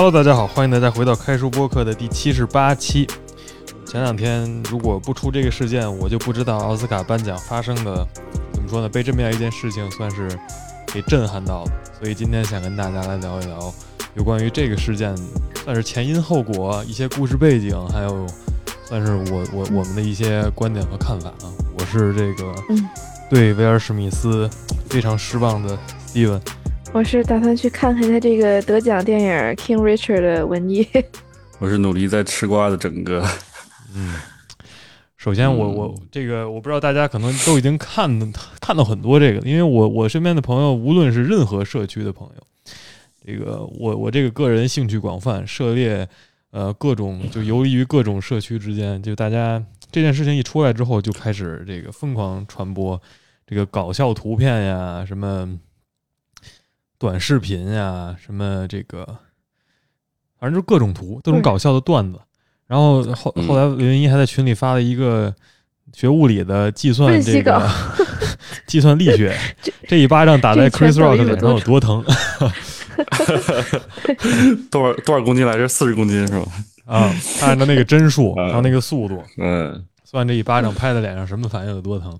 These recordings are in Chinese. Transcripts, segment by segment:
Hello，大家好，欢迎大家回到开书播客的第七十八期。前两天如果不出这个事件，我就不知道奥斯卡颁奖发生的怎么说呢？被这么样一件事情算是给震撼到了。所以今天想跟大家来聊一聊有关于这个事件，算是前因后果、一些故事背景，还有算是我我我们的一些观点和看法啊。我是这个对威尔史密斯非常失望的 Steven。我是打算去看看他这个得奖电影《King Richard》的文艺。我是努力在吃瓜的整个。嗯，首先我我这个我不知道大家可能都已经看看到很多这个，因为我我身边的朋友无论是任何社区的朋友，这个我我这个个人兴趣广泛，涉猎呃各种就游离于各种社区之间，就大家这件事情一出来之后就开始这个疯狂传播这个搞笑图片呀什么。短视频呀，什么这个，反正就各种图，各种搞笑的段子。然后后后来，刘云一还在群里发了一个学物理的计算这个 计算力学，这一巴掌打在 Chris Rock 脸上有多疼？多少多少公斤来着？四十公斤是吧？啊，按照那个帧数，然后那个速度，嗯，算这一巴掌拍在脸上什么反应有多疼？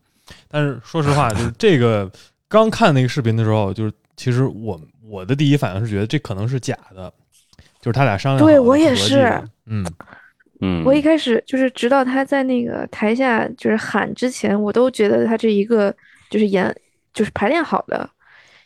但是说实话，就是这个刚看那个视频的时候，就是。其实我我的第一反应是觉得这可能是假的，就是他俩商量。对我也是，嗯嗯。我一开始就是直到他在那个台下就是喊之前，我都觉得他这一个就是演就是排练好的，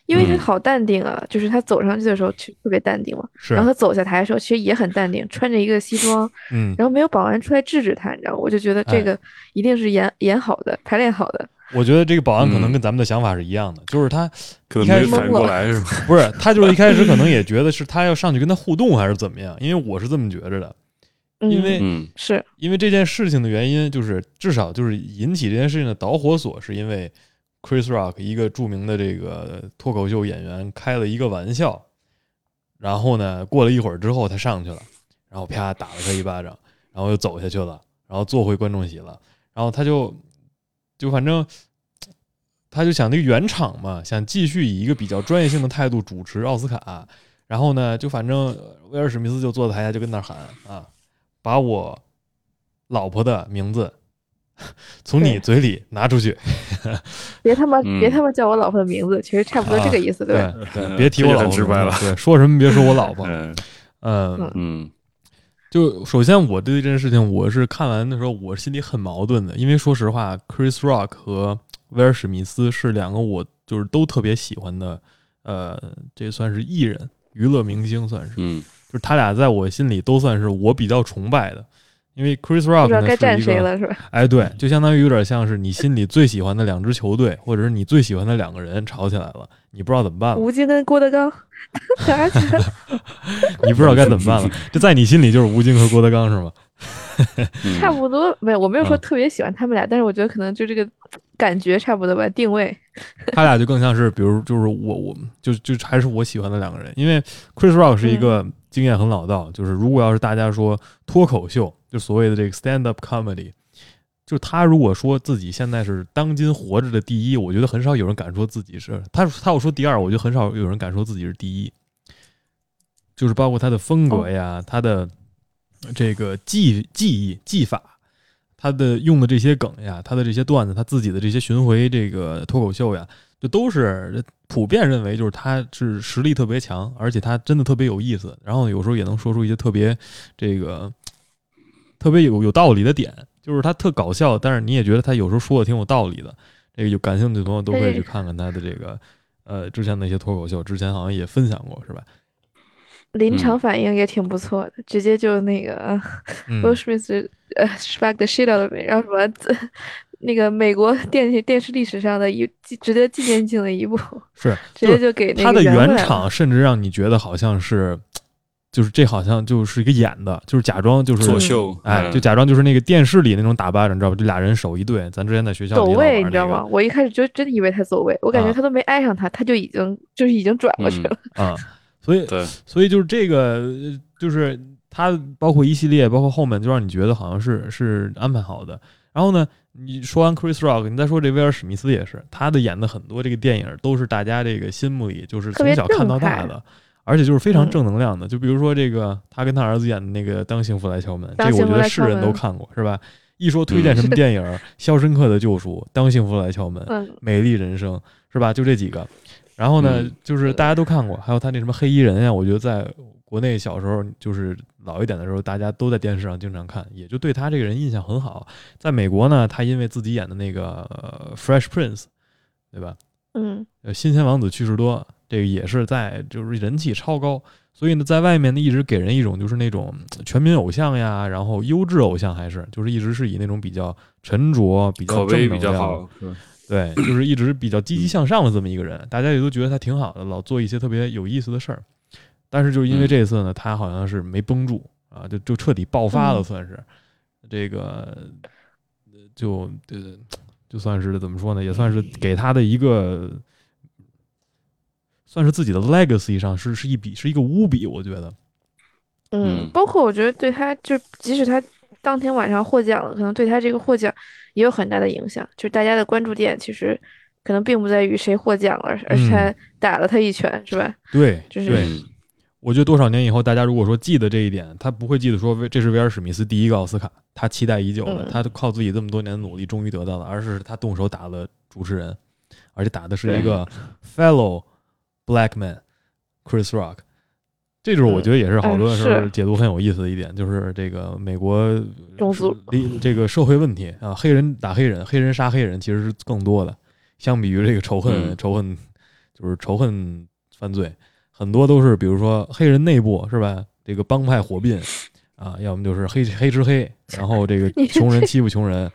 因为他好淡定啊，就是他走上去的时候其实特别淡定嘛，然后他走下台的时候其实也很淡定，穿着一个西装，嗯，然后没有保安出来制止他，你知道吗？我就觉得这个一定是演演好的，排练好的。我觉得这个保安可能跟咱们的想法是一样的，就是他 一开始反应过来是吧？不是，他就是一开始可能也觉得是他要上去跟他互动还是怎么样？因为我是这么觉着的，因为是因为这件事情的原因，就是至少就是引起这件事情的导火索，是因为 Chris Rock 一个著名的这个脱口秀演员开了一个玩笑，然后呢，过了一会儿之后他上去了，然后啪打了他一巴掌，然后又走下去了，然后坐回观众席了，然后他就。就反正，他就想那个原厂嘛，想继续以一个比较专业性的态度主持奥斯卡。然后呢，就反正威尔史密斯就坐在台下就跟那喊啊，把我老婆的名字 从你嘴里拿出去，别他妈别他妈叫我老婆的名字，其实差不多这个意思，对对，别提我老婆了，对，说什么别说我老婆，嗯。嗯。就首先，我对这件事情，我是看完的时候，我心里很矛盾的，因为说实话，Chris Rock 和威尔史密斯是两个我就是都特别喜欢的，呃，这算是艺人、娱乐明星，算是，嗯，就是他俩在我心里都算是我比较崇拜的。因为 Chris Rock 呢是一个，哎，对，就相当于有点像是你心里最喜欢的两支球队，或者是你最喜欢的两个人吵起来了，你不知道怎么办了。吴京跟郭德纲 打起来，你不知道该怎么办了。就在你心里就是吴京和郭德纲是吗？差不多，没有，我没有说特别喜欢他们俩，但是我觉得可能就这个感觉差不多吧，定位。他俩就更像是，比如就是我，我就就还是我喜欢的两个人，因为 Chris Rock 是一个经验很老道，就是如果要是大家说脱口秀。就所谓的这个 stand up comedy，就他如果说自己现在是当今活着的第一，我觉得很少有人敢说自己是他。他要说第二，我觉得很少有人敢说自己是第一。就是包括他的风格呀，他的这个技技艺技法，他的用的这些梗呀，他的这些段子，他自己的这些巡回这个脱口秀呀，就都是普遍认为就是他是实力特别强，而且他真的特别有意思，然后有时候也能说出一些特别这个。特别有有道理的点，就是他特搞笑，但是你也觉得他有时候说的挺有道理的。这个有感兴趣的朋友都可以去看看他的这个，呃，之前那些脱口秀，之前好像也分享过，是吧？临场反应也挺不错的，直接就那个 Will Smith 呃 spark the shit out of me，然后什么那个美国 电视电视历史上的一值得纪念性的一部，是直接就给他的原厂，甚至让你觉得好像是。就是这好像就是一个演的，就是假装就是作秀，哎，就假装就是那个电视里那种打扮，你知道吧？这俩人手一对，咱之前在学校走位，你知道吗？我一开始就真的以为他走位，我感觉他都没挨上他，他就已经就是已经转过去了啊。所以，所以就是这个，就是他包括一系列，包括后面，就让你觉得好像是是安排好的。然后呢，你说完 Chris Rock，你再说这威尔史密斯也是，他的演的很多这个电影都是大家这个心目里就是从小看到大的。而且就是非常嗯正能量的。就比如说这个他跟他儿子演的那个《当幸福来敲门》，这个我觉得是来敲门人都看过，是吧？一说推荐什么电影，《肖申克的救赎》《当幸福来敲门》《嗯美丽人生》，是吧？就这几个。然后呢嗯，就是大家都看过，还有他那什么黑衣人呀，我觉得在国内小时候就是老一点的时候，大家都在电视上经常看，也就对他这个人印象很好。在美国呢，他因为自己演的那个、呃《Fresh Prince》，对吧？嗯呃，新鲜王子去世多，这个也是在就是人气超高，所以呢，在外面呢一直给人一种就是那种呃全民偶像呀，然后优质偶像还是就是一直是以那种比较沉着、比较口碑比较正能量好，对，就是一直比较积极向上的这么一个人，大家也都觉得他挺好的，老做一些特别有意思的事儿。但是就是因为嗯。这次呢，他好像是没绷住啊，就就彻底爆发了，嗯。算是。这个就就对就算是怎么说呢，也算是给他的一个算是自己的 legacy 上是是一笔是一个污笔，我觉得。嗯嗯，包括我觉得对他，就即使他当天晚上获奖了，可能对他这个获奖也有很大的影响。就是大家的关注点其实可能并不在于谁获奖了，而是他嗯打了他一拳，是吧？对，就是我觉得多少年以后，大家如果说记得这一点，他不会记得说这是威尔史密斯第一个奥斯卡，他期待已久的，嗯他靠自己这么多年的努力终于得到了，而是他动手打了主持人，而且打的是一个 fellow black man Chris Rock。这就是我觉得也是好多的时候解读很有意思的一点，就是这个美国种族这个社会问题啊，黑人打黑人，黑人杀黑人其实是更多的，相比于这个仇恨、嗯仇恨就是仇恨犯罪，很多都是比如说黑人内部是吧？这个帮派火并啊，要么就是黑黑吃黑，然后这个穷人欺负穷人，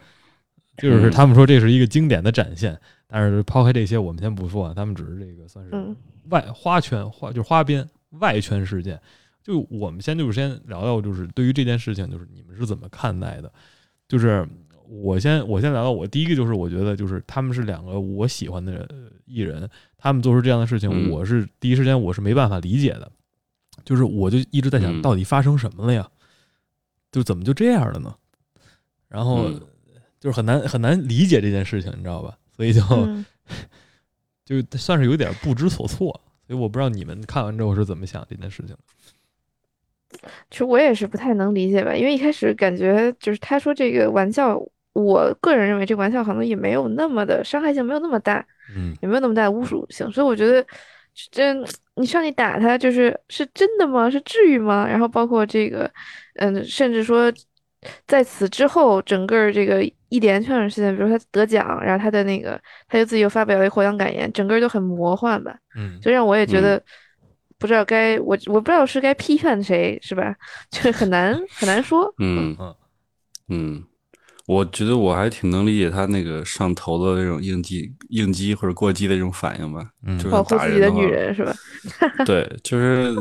就是他们说这是一个经典的展现。但是抛开这些，我们先不说啊，他们只是这个算是嗯外花圈花就是花边外圈事件。就我们先就是先聊聊，就是对于这件事情，就是你们是怎么看待的？就是我先我先聊聊我第一个就是我觉得就是他们是两个我喜欢的呃艺人，他们做出这样的事情，嗯我是第一时间我是没办法理解的，就是我就一直在想嗯到底发生什么了呀？就怎么就这样了呢？然后嗯就是很难很难理解这件事情，你知道吧？所以就、嗯，就算是有点不知所措，所以我不知道你们看完之后是怎么想这件事情的。其实我也是不太能理解吧，因为一开始感觉就是他说这个玩笑，我个人认为这个玩笑可能也没有那么的伤害性，没有那么大。嗯也没有那么大的侮辱性，所以我觉得真你上去打他，就是是真的吗？是至于吗？然后包括这个，嗯，甚至说在此之后，整个儿这个一连串的事情，比如说他得奖，然后他的那个，他就自己又发表了一个获奖感言，整个儿都很魔幻吧，嗯就让我也觉得不知道该我我不知道是该批判谁是吧？就是很难很难说。嗯嗯嗯，我觉得我还挺能理解他那个上头的那种应激、应激或者过激的这种反应吧。嗯就是保护打人话自己的女人是吧？对，就是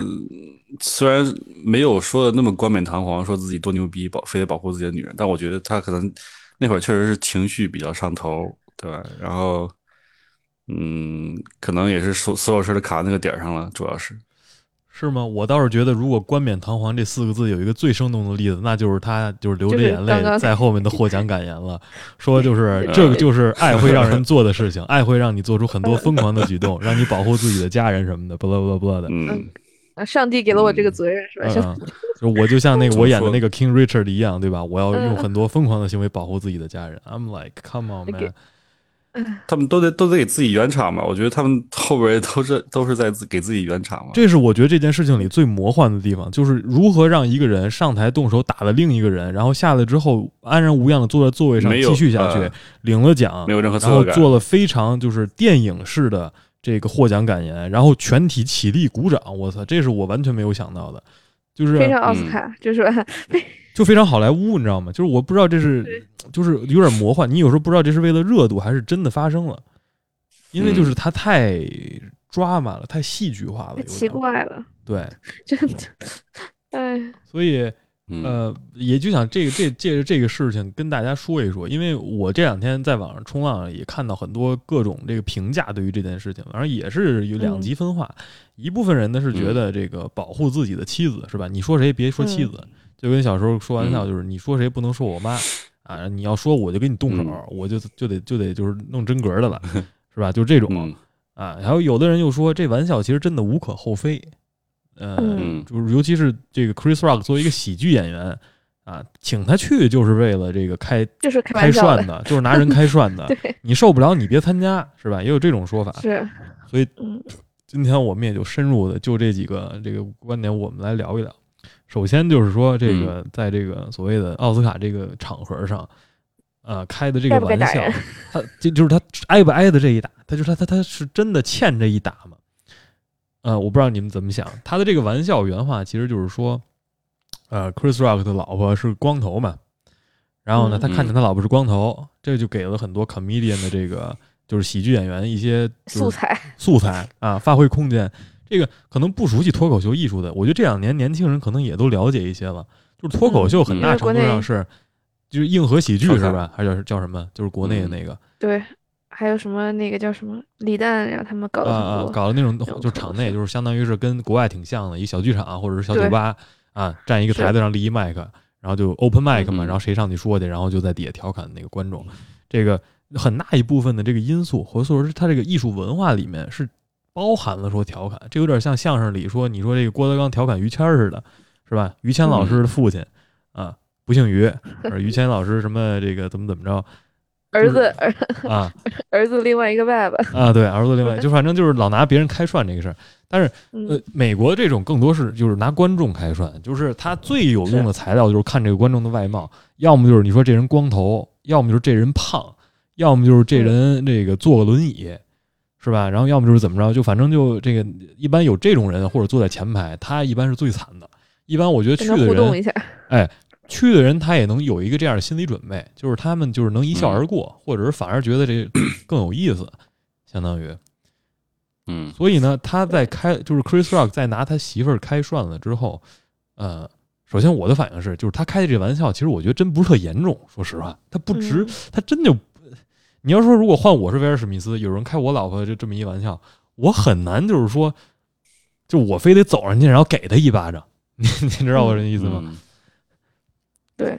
虽然没有说的那么冠冕堂皇，说自己多牛逼，保非得保护自己的女人，但我觉得他可能那会儿确实是情绪比较上头，对吧？然后，嗯，可能也是所所有事儿都卡那个点儿上了，主要是。是吗？我倒是觉得，如果“冠冕堂皇”这四个字有一个最生动的例子，那就是他就是流着眼泪在后面的获奖感言了，说就是这个就是爱会让人做的事情，爱会让你做出很多疯狂的举动，让你保护自己的家人什么的，不啦不啦不啦的。嗯啊，上帝给了我这个责任是吧？就嗯嗯，就我就像那个我演的那个 King Richard 一样，对吧？我要用嗯很多疯狂的行为保护自己的家人。I'm like, come on, man。他们都得都得给自己圆场嘛，我觉得他们后边都是 都是在自给自己圆场嘛。这是我觉得这件事情里最魔幻的地方，就是如何让一个人上台动手打了另一个人，然后下来之后安然无恙的坐在座位上没有继续下去，呃领了奖没，有任何然后。做了非常就是电影式的这个获奖感言，然后全体起立鼓掌。我操，这是我完全没有想到的，就是非常奥斯嗯卡，就是吧？就非常好莱坞，你知道吗？就是我不知道这是就是有点魔幻，你有时候不知道这是为了热度还是真的发生了，因为就是它太抓马了，太戏剧化了，奇怪了，对，真的。哎，所以。嗯呃，也就想这个这借着这个事情跟大家说一说，因为我这两天在网上冲浪也看到很多各种这个评价对于这件事情，反正也是有两极分化。一部分人呢是觉得这个保护自己的妻子是吧？你说谁别说妻子，就跟小时候说玩笑，就是你说谁不能说我妈啊，你要说我就给你动手，我就就得就得就是弄真格的了，是吧？就这种嗯啊。还有有的人又说这玩笑其实真的无可厚非，呃，嗯就是尤其是这个 Chris Rock 作为一个喜剧演员啊，请他去就是为了这个开就是开涮的，就是拿人开涮的。你受不了，你别参加，是吧？也有这种说法。是，所以嗯今天我们也就深入的就这几个这个观点，我们来聊一聊。首先就是说，这嗯个在这个所谓的奥斯卡这个场合上，呃，开的这个玩笑，他就就是他挨不挨的这一打，他就是他他他是真的欠这一打吗？呃，我不知道你们怎么想。他的这个玩笑原话其实就是说，呃，Chris Rock 的老婆是光头嘛，然后呢，嗯他看见他老婆是光头，这就给了很多 comedian 的这个就是喜剧演员一些就是素材，素材啊，发挥空间。这个可能不熟悉脱口秀艺术的，我觉得这两年年轻人可能也都了解一些了。就是脱口秀很大嗯程度上是，就是硬核喜剧是吧？还是叫叫什么？就是国内的那个对，还有什么那个叫什么李诞，让他们搞啊啊，了很多，搞的那种就是场内，就是相当于是跟国外挺像的，一小剧场或者是小酒吧啊，站一个台子上立一麦克，然后就 open mic 嘛，嗯然后谁上去说去，然后就在底下调侃那个观众。这个很大一部分的这个因素，或者说是他这个艺术文化里面是包含了说调侃，这有点像相声里说你说这个郭德纲调侃于谦儿似的，是吧？于谦老师的父亲啊，不姓于，于谦老师什么这个怎么怎么着 儿子儿啊 儿子另外一个爸爸，啊，对，儿子另外就反正就是老拿别人开涮这个事儿。但是 呃嗯，，美国这种更多是就是拿观众开涮，就是他最有用的材料就是看这个观众的外貌，要么就是你说这人光头，要么就是这人胖，要么就是这人这个坐个轮椅，是吧？然后要么就是怎么着，就反正就这个一般有这种人或者坐在前排，他一般是最惨的。一般我觉得去的人，互动一下，去的人他也能有一个这样的心理准备，就是他们就是能一笑而过，或者是反而觉得这 更有意思，相当于。嗯所以呢，他在开就是 Chris Rock 在拿他媳妇儿开涮了之后，呃，首先我的反应是，就是他开的这玩笑，其实我觉得真不是特严重。说实话，他不值，嗯他真就，你要说如果换我是威尔史密斯，有人开我老婆就这么一玩笑，我很难就是说，就我非得走上去然后给他一巴掌，你你知道我这意思吗？嗯对，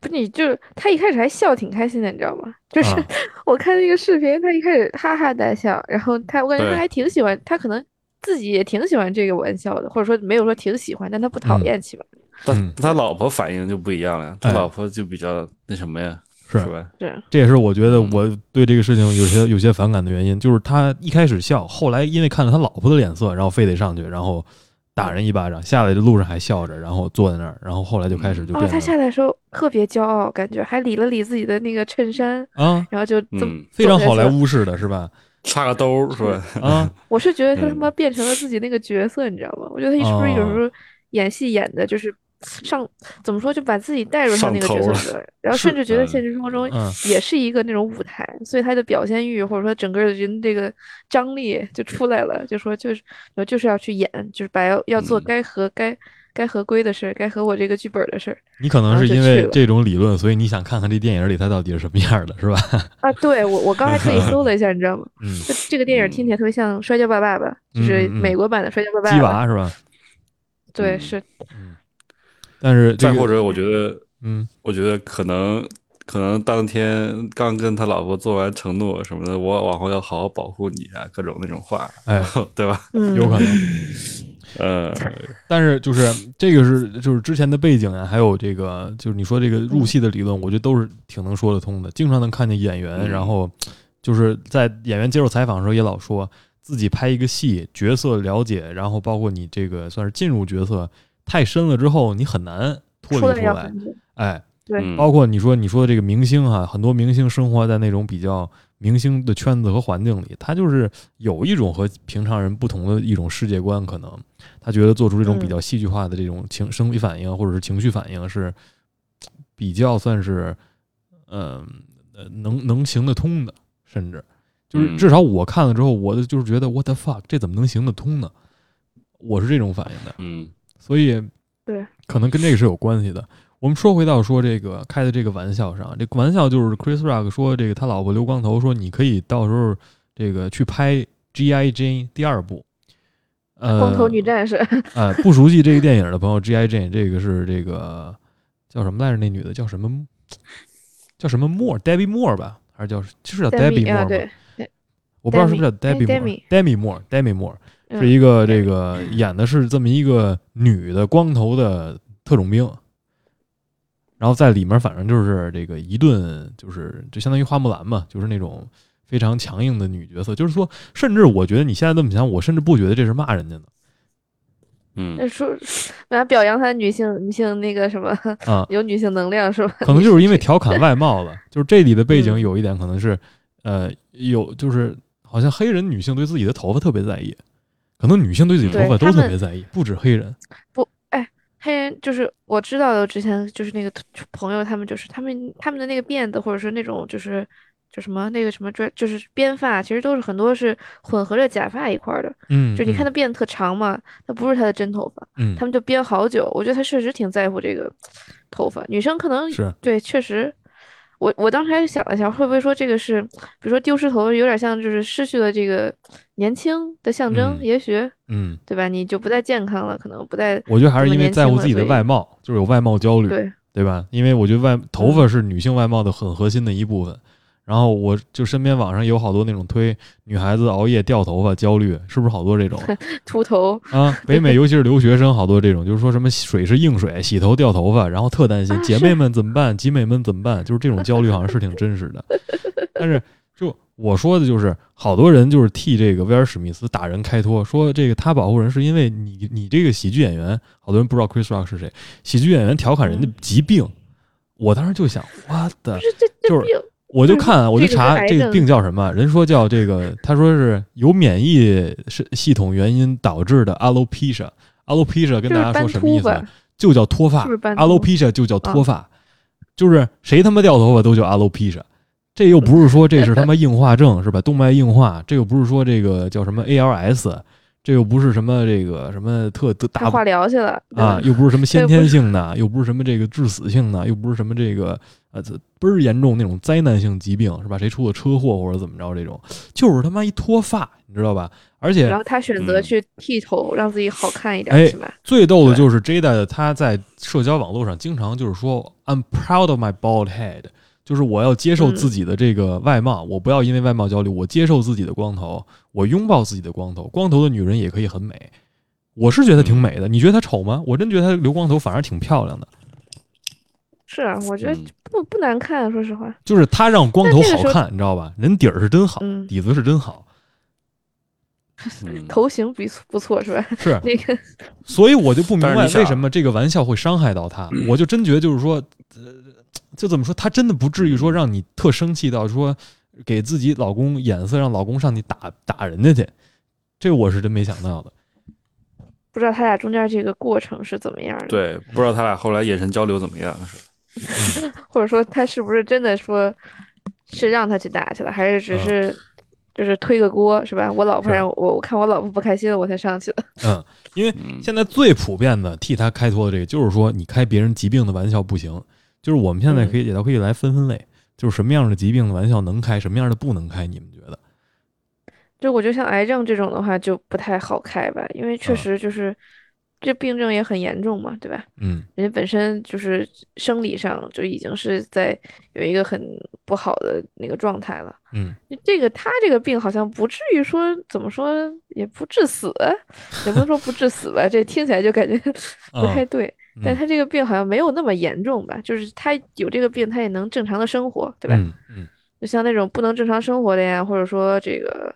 不，你就是他一开始还笑挺开心的，你知道吗？就是啊 我看那个视频，他一开始哈哈大笑，然后他我感觉他还挺喜欢，他可能自己也挺喜欢这个玩笑的，或者说没有说挺喜欢，但他不讨嗯厌起码。嗯但他老婆反应就不一样了，他哎老婆就比较那什么呀，是是吧？是，这也是我觉得嗯我对这个事情有些有些反感的原因，就是他一开始笑，后来因为看了他老婆的脸色，然后非得上去，然后打人一巴掌，下来的路上还笑着，然后坐在那儿，然后后来就开始就哦，他下来的时候特别骄傲，感觉还理了理自己的那个衬衫，啊，然后就这么嗯非常好莱坞式的是吧？插个兜儿是吧？啊，我是觉得他他嗯妈变成了自己那个角色，你知道吗？我觉得他是不是有哦时候演戏演的就是上怎么说，就把自己带入上那个角色里了，然后甚至觉得嗯现实生活中嗯也是一个那种舞台，所以他的表现欲或者说整个人这个张力就出来了，就说就是我就是要去演，就是把要要做嗯该合该该合规的事儿，该合我这个剧本的事儿你可能是因为这种理论，所以你想看看这电影里他到底是什么样的，是吧？啊。对我我刚才特意搜了一下，你知道吗？嗯，就这个电影听起来特别像《摔跤吧，爸爸》，就是美国版的《摔跤吧，爸鸡爸》。娃是吧？对，嗯是嗯，但是这个再或者，我觉得，嗯我觉得可能可能当天刚跟他老婆做完承诺什么的，我往后要好好保护你啊，各种那种话，哎，对吧？嗯，有可能。呃，但是就是这个是就是之前的背景啊，还有这个就是你说这个入戏的理论，我觉得都是挺能说得通的。经常能看见演员，嗯然后就是在演员接受采访的时候也老说自己拍一个戏，角色了解，然后包括你这个算是进入角色太深了之后，你很难脱离出来。哎，对。嗯。包括你说你说的这个明星哈、很多明星生活在那种比较明星的圈子和环境里，他就是有一种和平常人不同的一种世界观，可能他觉得做出这种比较戏剧化的这种情生理反应或者是情绪反应是比较算是嗯呃能能行得通的，甚至。就是嗯。至少我看了之后，我的就是觉得 what the fuck 这怎么能行得通呢？我是这种反应的。嗯所以对，可能跟这个是有关系的。我们说回到说这个开的这个玩笑上，这个玩笑就是 Chris Rock 说这个他老婆留光头说你可以到时候这个去拍 G.I. Jane 第二部，呃，光头女战士，呃、不熟悉这个电影的朋友，G.I. Jane 这个是这个叫什么来着？那女的叫什么？叫什么 Moore？Debbie Moore 吧？还是叫就是叫 Debbie，Moore 对吧？，我不知道是不是叫 Debbie Moore？Debbie Moore，Debbie Moore，嗯是一个这个演的是这么一个女的光头的特种兵，然后在里面反正就是这个一顿就是就相当于花木兰嘛，就是那种非常强硬的女角色，就是说，甚至我觉得你现在这么想，我甚至不觉得这是骂人家的嗯。那说，本来表扬她女性女性那个什么啊，有女性能量是吧？可能就是因为调侃外貌了，就是这里的背景嗯。有一点可能是，呃，有就是好像黑人女性对自己的头发特别在意，可能女性对自己头发都特别在意，不止黑人。不，哎黑人就是我知道的，之前就是那个朋友，他们就是他们他们的那个辫子，或者是那种就是就什么那个什么 dread，就是编发，其实都是很多是混合着假发一块儿的。嗯，就你看嗯他辫子特长嘛，那不是他的真头发，嗯，他们就编好久。我觉得他确实挺在乎这个头发，女生可能是对，确实。我我当时还想了一下，会不会说这个是，比如说丢失头，有点像就是失去了这个年轻的象征，嗯也许嗯，对吧？你就不再健康了，可能不再我觉得还是因为在乎自己的外貌，就是有外貌焦虑，对。对吧？因为我觉得外头发是女性外貌的很核心的一部分。然后我就身边网上有好多那种推女孩子熬夜掉头发焦虑，是不是好多这种 秃头，啊？北美尤其是留学生好多这种，就 是说什么水是硬水，洗头掉头发，然后特担心啊姐妹们怎么办，集美们怎么办？就是这种焦虑好像是挺真实的。但是就我说的就是，好多人就是替这个威尔史密斯打人开脱，说这个他保护人是因为你你这个喜剧演员，好多人不知道 Chris Rock 是谁，喜剧演员调侃人家疾病，我当时就想，我的就是病，我就看啊，我就查这个病叫什么，人说叫这个，他说是由免疫是系统原因导致的 alopecia。alopecia 跟大家说什么意思？就叫脱发，alopecia 就叫脱发，就是谁他妈掉头发都叫 alopecia。这又不是说这是他妈硬化症是吧？动脉硬化，这又不是说这个叫什么 ALS，这又不是什么这个什么特特大他化疗去了啊，又不是什么先天性的，又不是什么这个致死性的，又不是什么这个呃这倍儿严重那种灾难性疾病是吧？谁出了车祸或者怎么着这种，就是他妈一脱发，你知道吧？而且然后他选择嗯去剃头，让自己好看一哎点，是吧？最逗的就是 Jada 他在社交网络上经常就是说 I'm proud of my bald head，就是我要接受嗯自己的这个外貌，我不要因为外貌焦虑，我接受自己的光头，我拥抱自己的光头，光头的女人也可以很美。我是觉得挺美的，你觉得她丑吗？我真觉得她留光头反而挺漂亮的。是啊，我觉得嗯不不难看，说实话。就是她让光头好看，你知道吧？人底儿是真好，嗯底子是真好，嗯头型不错不错是吧？是，那个所以我就不明白为什么这个玩笑会伤害到他。我就真觉得就是说，呃，就怎么说，他真的不至于说让你特生气到说给自己老公眼色，让老公上去打打人家去。这我是真没想到的。不知道他俩中间这个过程是怎么样的，对，不知道他俩后来眼神交流怎么样，是 或者说他是不是真的说是让他去打去了，还是只嗯是就是推个锅是吧？我老婆让我我看我老婆不开心了，我才上去的。嗯，因为嗯现在最普遍的替他开脱的这个，就是说你开别人疾病的玩笑不行。就是我们现在可以也都可以来分分类，就是什么样的疾病的玩笑能开，什么样的不能开。你们觉得？就我觉得像癌症这种的话就不太好开吧，因为确啊实就是这病症也很严重嘛，对吧？嗯人家本身就是生理上就已经是在有一个很不好的那个状态了。嗯这个他这个病好像不至于说怎么说也不致死，也不能说不致死吧，这听起来就感觉不太对。但嗯他这个病好像没有那么严重吧，就是他有这个病，他也能正常的生活，对吧？嗯嗯。就像那种不能正常生活的呀，或者说这个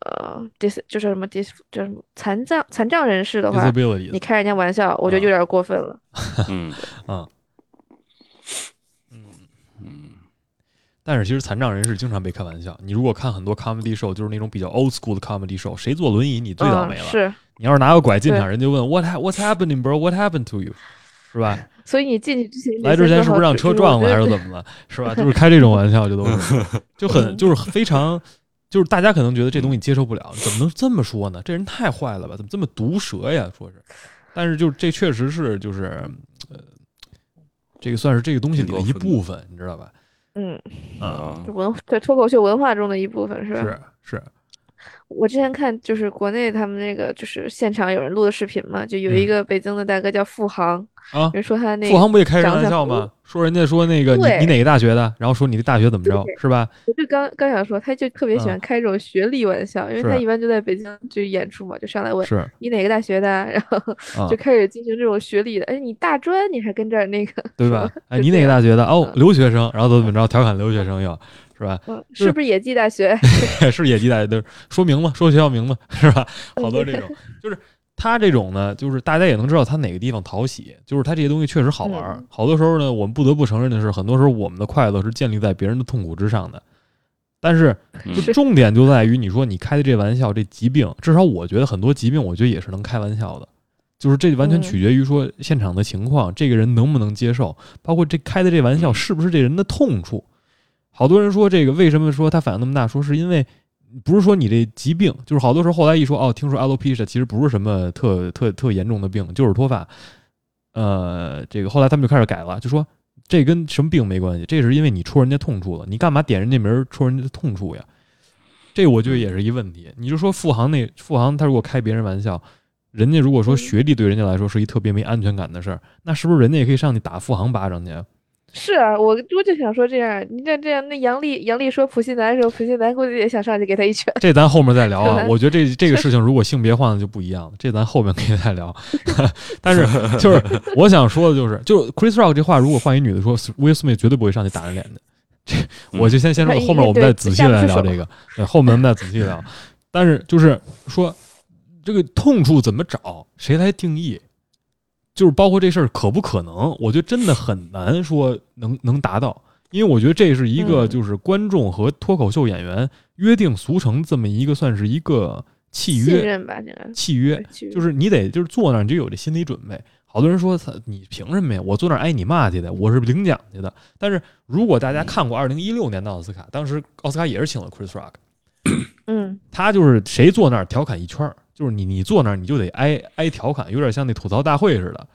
呃 dis 就是什么 dis 叫什么残障残障人士的话，你开人家玩笑，我觉得有点过分了。嗯。啊，嗯。但是其实残障人士经常被开玩笑。你如果看很多 comedy show，就是那种比较 old school 的 comedy show，谁坐轮椅你最倒霉了。嗯、是，你要是拿个拐进场，人就问 what ha- what's happening bro? What happened to you，是吧？所以你进去之前来之前是不是让车撞了还是？怎么了？是吧？就是开这种玩笑就都是，就很就是非常，就是大家可能觉得这东西接受不了，怎么能这么说呢？这人太坏了吧？怎么这么毒舌呀？说是，但是就这确实是就是呃，这个算是这个东西里的一部分，你知道吧？嗯，啊，文对脱口秀文化中的一部分是吧？是是，我之前看就是国内他们那个就是现场有人录的视频嘛，就有一嗯个北京的大哥叫付航，啊，人说他那付航不也开人长相玩笑吗？说人家说那个你你哪个大学的，然后说你的大学怎么着是吧？我就刚刚想说，他就特别喜欢嗯开这种学历玩笑，因为他一般就在北京就演出嘛，就上来问是你哪个大学的，然后啊就，开始进行这种学历的，哎，你大专你还跟这儿那个，对吧？哎，你哪个大学的？哦，嗯留学生，然后怎么怎么着，调侃留学生又是吧？嗯，是是不是野鸡大学？是野鸡大学的，说明嘛，说学校名嘛是吧？好多这种，就是他这种呢，就是大家也能知道他哪个地方讨喜，就是他这些东西确实好玩好多时候呢，我们不得不承认的是，很多时候我们的快乐是建立在别人的痛苦之上的。但是，嗯就重点就在于你说你开的这玩笑，这疾病，至少我觉得很多疾病，我觉得也是能开玩笑的。就是这完全嗯取决于说现场的情况，这个人能不能接受，包括这开的这玩笑是不是这人的痛处。好多人说这个为什么说他反应那么大，说是因为不是说你这疾病，就是好多时候后来一说哦，听说 alopecia 其实不是什么特特特严重的病，就是脱发。呃，这个后来他们就开始改了，就说这跟什么病没关系，这是因为你戳人家痛处了，你干嘛点人家名戳人家的痛处呀？这我觉得也是一问题。你就说富航那富航，他如果开别人玩笑，人家如果说学历对人家来说是一特别没安全感的事儿，那是不是人家也可以上去打富航巴掌去？是啊，我我就想说这样，你这这样，那杨丽杨丽说普信男的时候，普信男估计也想上去给他一拳。这咱后面再聊啊。我觉得这这个 事情如果性别换了就不一样了，这咱后面可以再聊。但是就是我想说的就是，就 Chris Rock 这话，如果换一女的说，Will Smith 绝对不会上去打人脸的。这我就先先说，后面我们再仔细来聊这个，对，后面我们再仔细聊。但是就是说，这个痛处怎么找，谁来定义？就是包括这事儿可不可能，我觉得真的很难说能能达到，因为我觉得这是一个嗯。就是观众和脱口秀演员约定俗成这么一个算是一个契约，吧，这个契约就是你得就是坐那儿你就有这心理准备。好多人说他你凭什么呀？我坐那儿挨你骂去的，我是领奖去的。但是如果大家看过二零一六年的奥斯卡，当时奥斯卡也是请了 Chris Rock，嗯。他就是谁坐那儿调侃一圈儿，就是你你坐那儿你就得挨挨调侃，有点像那吐槽大会似的。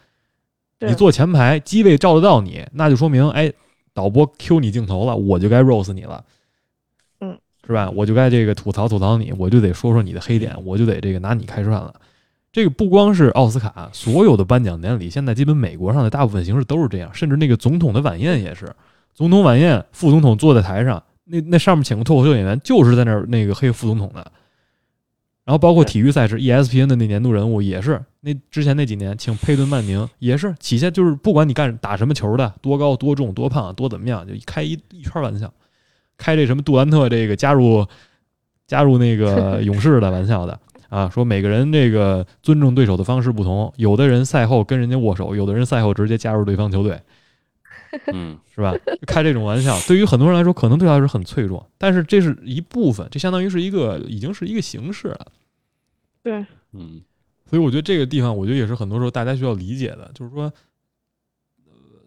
你坐前排，机位照得到你，那就说明哎，导播 Q 你镜头了，我就该 rose 你了，嗯，是吧？我就该这个吐槽吐槽你，我就得说说你的黑点，我就得这个拿你开涮了。这个不光是奥斯卡，所有的颁奖典礼，现在基本美国上的大部分形式都是这样，甚至那个总统的晚宴也是，总统晚宴，副总统坐在台上，那那上面请个脱口秀演员，就是在那儿那个黑副总统的。然后包括体育赛事，ESPN 的那年度人物也是，那之前那几年请佩顿曼宁也是，起先就是不管你干打什么球的，多高多重多胖多怎么样，就开一一圈玩笑，开这什么杜兰特这个加入加入那个 勇士的玩笑的啊，说每个人这个尊重对手的方式不同，有的人赛后跟人家握手，有的人赛后直接加入对方球队，嗯是吧？开这种玩笑，对于很多人来说，可能对他来说很脆弱，但是这是一部分，这相当于是一个已经是一个形式了。对，嗯所以我觉得这个地方，我觉得也是很多时候大家需要理解的，就是说，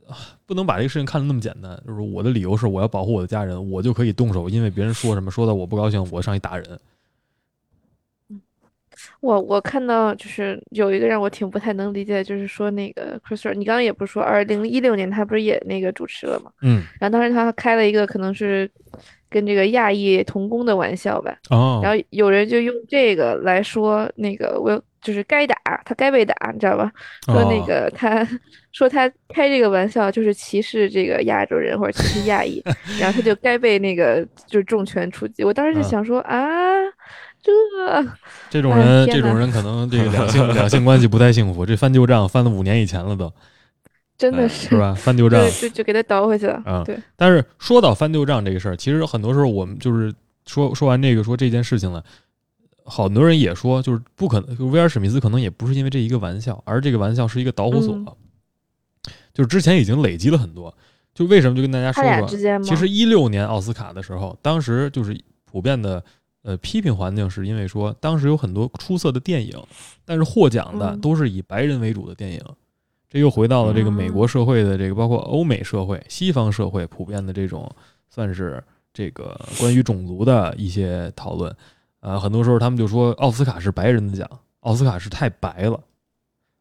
呃，不能把这个事情看得那么简单。就是我的理由是我要保护我的家人，我就可以动手，因为别人说什么说的我不高兴，我上去打人。我我看到就是有一个让我挺不太能理解的，就是说那个 Chris 你刚刚也不是说二零一六年他不是也那个主持了吗？嗯，然后当时他开了一个可能是跟这个亚裔同工的玩笑吧，哦，然后有人就用这个来说那个我就是该打他该被打，你知道吧？说那哦。个他 说他开这个玩笑就是歧视这个亚洲人或者歧视亚裔，然后他就该被那个就是重拳出击。我当时就啊想说啊，这哎这种人，这种人可能这个两性两性关系不太幸福，这翻旧账翻了五年以前了都，哎真的是是吧？翻旧账就，就就给他倒回去了。啊对，但是说到翻旧账这个事儿，其实很多时候我们就是说说完这个说这件事情了，好多人也说就是不可能，就威尔史密斯可能也不是因为这一个玩笑，而这个玩笑是一个导火索，嗯就是之前已经累积了很多。就为什么就跟大家说说俩之，间吗？其实一六年奥斯卡的时候，当时就是普遍的呃批评环境，是因为说当时有很多出色的电影，但是获奖的嗯都是以白人为主的电影。这又回到了这个美国社会的这个，包括欧美社会、西方社会普遍的这种，算是这个关于种族的一些讨论。啊，很多时候他们就说奥斯卡是白人的奖，奥斯卡是太白了，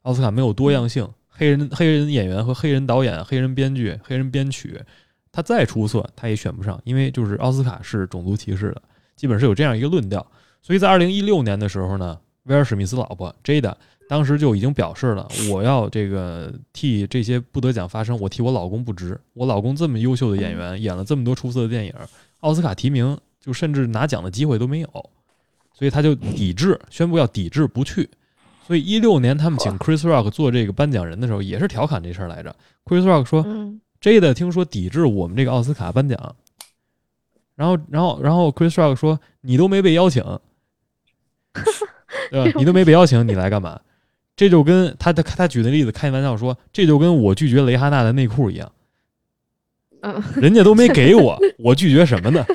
奥斯卡没有多样性，黑人黑人演员和黑人导演、黑人编剧、黑人编曲，他再出色他也选不上，因为就是奥斯卡是种族歧视的，基本是有这样一个论调。所以在二零一六年的时候呢，威尔史密斯老婆 Jada 当时就已经表示了，我要这个替这些不得奖发声，我替我老公不值。我老公这么优秀的演员，演了这么多出色的电影，奥斯卡提名就甚至拿奖的机会都没有，所以他就抵制，宣布要抵制不去。所以一六年他们请 Chris Rock 做这个颁奖人的时候，也是调侃这事儿来着。Chris Rock 说嗯，：“Jada 听说抵制我们这个奥斯卡颁奖，然后，然后，然后 Chris Rock 说你都没被邀请，对吧？你都没被邀请，你来干嘛？这就跟他他他举的例子开玩笑说，这就跟我拒绝蕾哈娜的内裤一样，嗯，人家都没给我，我拒绝什么呢？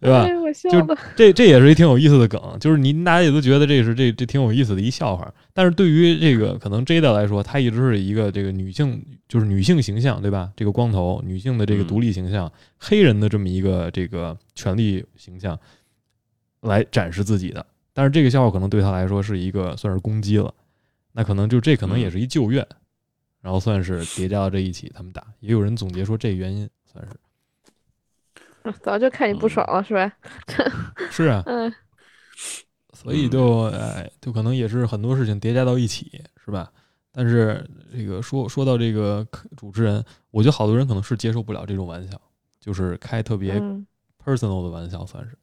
对吧？哎，我笑就。这这也是一挺有意思的梗，就是您大家也都觉得这是这这挺有意思的一笑话，但是对于这个可能 Jada 来说，她一直是一个这个女性，就是女性形象，对吧？这个光头女性的这个独立形象，黑人的这么一个这个权力形象来展示自己的，但是这个笑话可能对他来说是一个算是攻击了，那可能就这可能也是一旧怨，然后算是叠加到这一起，他们打，也有人总结说这原因算是 早就看你不爽了，是吧？是啊，嗯，所以就哎，就可能也是很多事情叠加到一起，是吧？但是这个说说到这个主持人，我觉得好多人可能是接受不了这种玩笑，就是开特别嗯，personal 的玩笑，算是。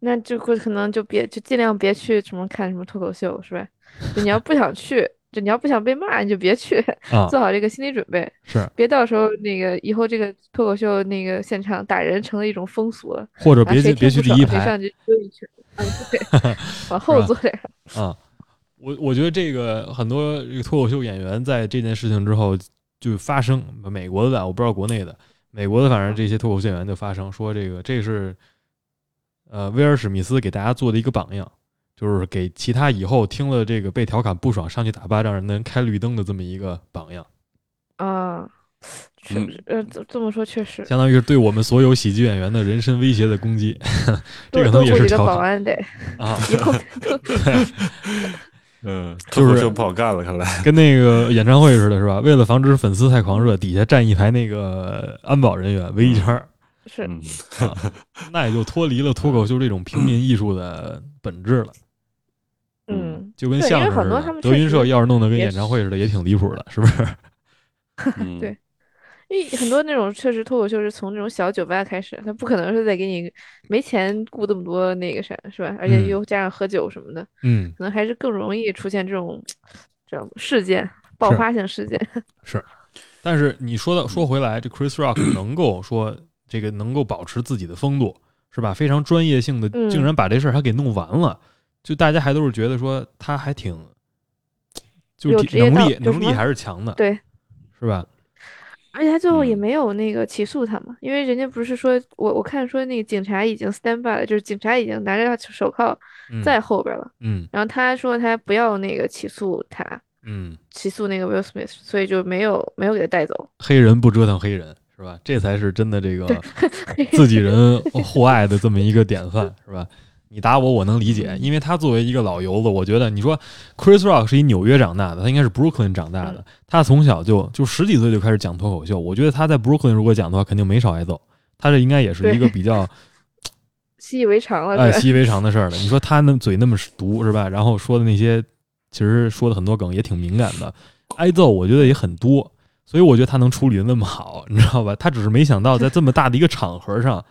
那就会可能就别就尽量别去什么看什么脱口秀，是吧？就你要不想去，就你要不想被骂，你就别去，啊，做好这个心理准备，是，别到时候那个以后这个脱口秀那个现场打人成了一种风俗了，或者别去别去第一排上去丢一拳，啊，对，往后坐点，啊。我我觉得这个很多这个脱口秀演员在这件事情之后就发声，美国的我不知道国内的，美国的反正这些脱口秀演员就发声说这个这是呃威尔史密斯给大家做的一个榜样，就是给其他以后听了这个被调侃不爽上去打巴掌人的人开绿灯的这么一个榜样，啊，确嗯实，呃，这这么说确实，相当于是对我们所有喜剧演员的人身威胁的攻击，这可能也是调侃保安得，啊。以后 嗯，就是就不好干了，看来。跟那个演唱会似的，是吧？为了防止粉丝太狂热，底下站一排那个安保人员围一圈儿，是，嗯，啊 那也就脱离了脱口秀这种平民艺术的本质了。嗯，就跟对因为相声似的很多他们，德云社要是弄得跟演唱会似的，也挺离谱的，是不是？嗯对因为很多那种确实脱口秀是从那种小酒吧开始，他不可能是在给你没钱雇这么多那个啥，是吧？而且嗯又加上喝酒什么的，嗯，可能还是更容易出现这种这种事件，爆发性事件。是但是你说到说回来，这 Chris Rock 能够说这个能够保持自己的风度，是吧？非常专业性的，嗯。竟然把这事儿还给弄完了，就大家还都是觉得说他还挺，就能力能力还是强的，对，是吧？而且他最后也嗯。没有那个起诉他嘛，因为人家不是说我我看说那个警察已经 stand by 了，就是警察已经拿着他手铐嗯。在后边了，嗯。然后他说他不要那个起诉他，嗯，起诉那个 Will Smith，所以就没有没有给他带走。黑人不折腾黑人，是吧？这才是真的这个自己人互爱的这么一个典范，是吧？你打我，我能理解，嗯因为他作为一个老油子，我觉得你说 Chris Rock 是一纽约长大的，他应该是 Brooklyn 长大嗯的，他从小就就十几岁就开始讲脱口秀，我觉得他在 Brooklyn 如果讲的话，肯定没少挨揍。他这应该也是一个比较 习以为常了，哎？习以为常的事儿了。你说他那嘴那么毒是吧？然后说的那些，其实说的很多梗也挺敏感的，挨揍我觉得也很多，所以我觉得他能处理的那么好，你知道吧？他只是没想到在这么大的一个场合上，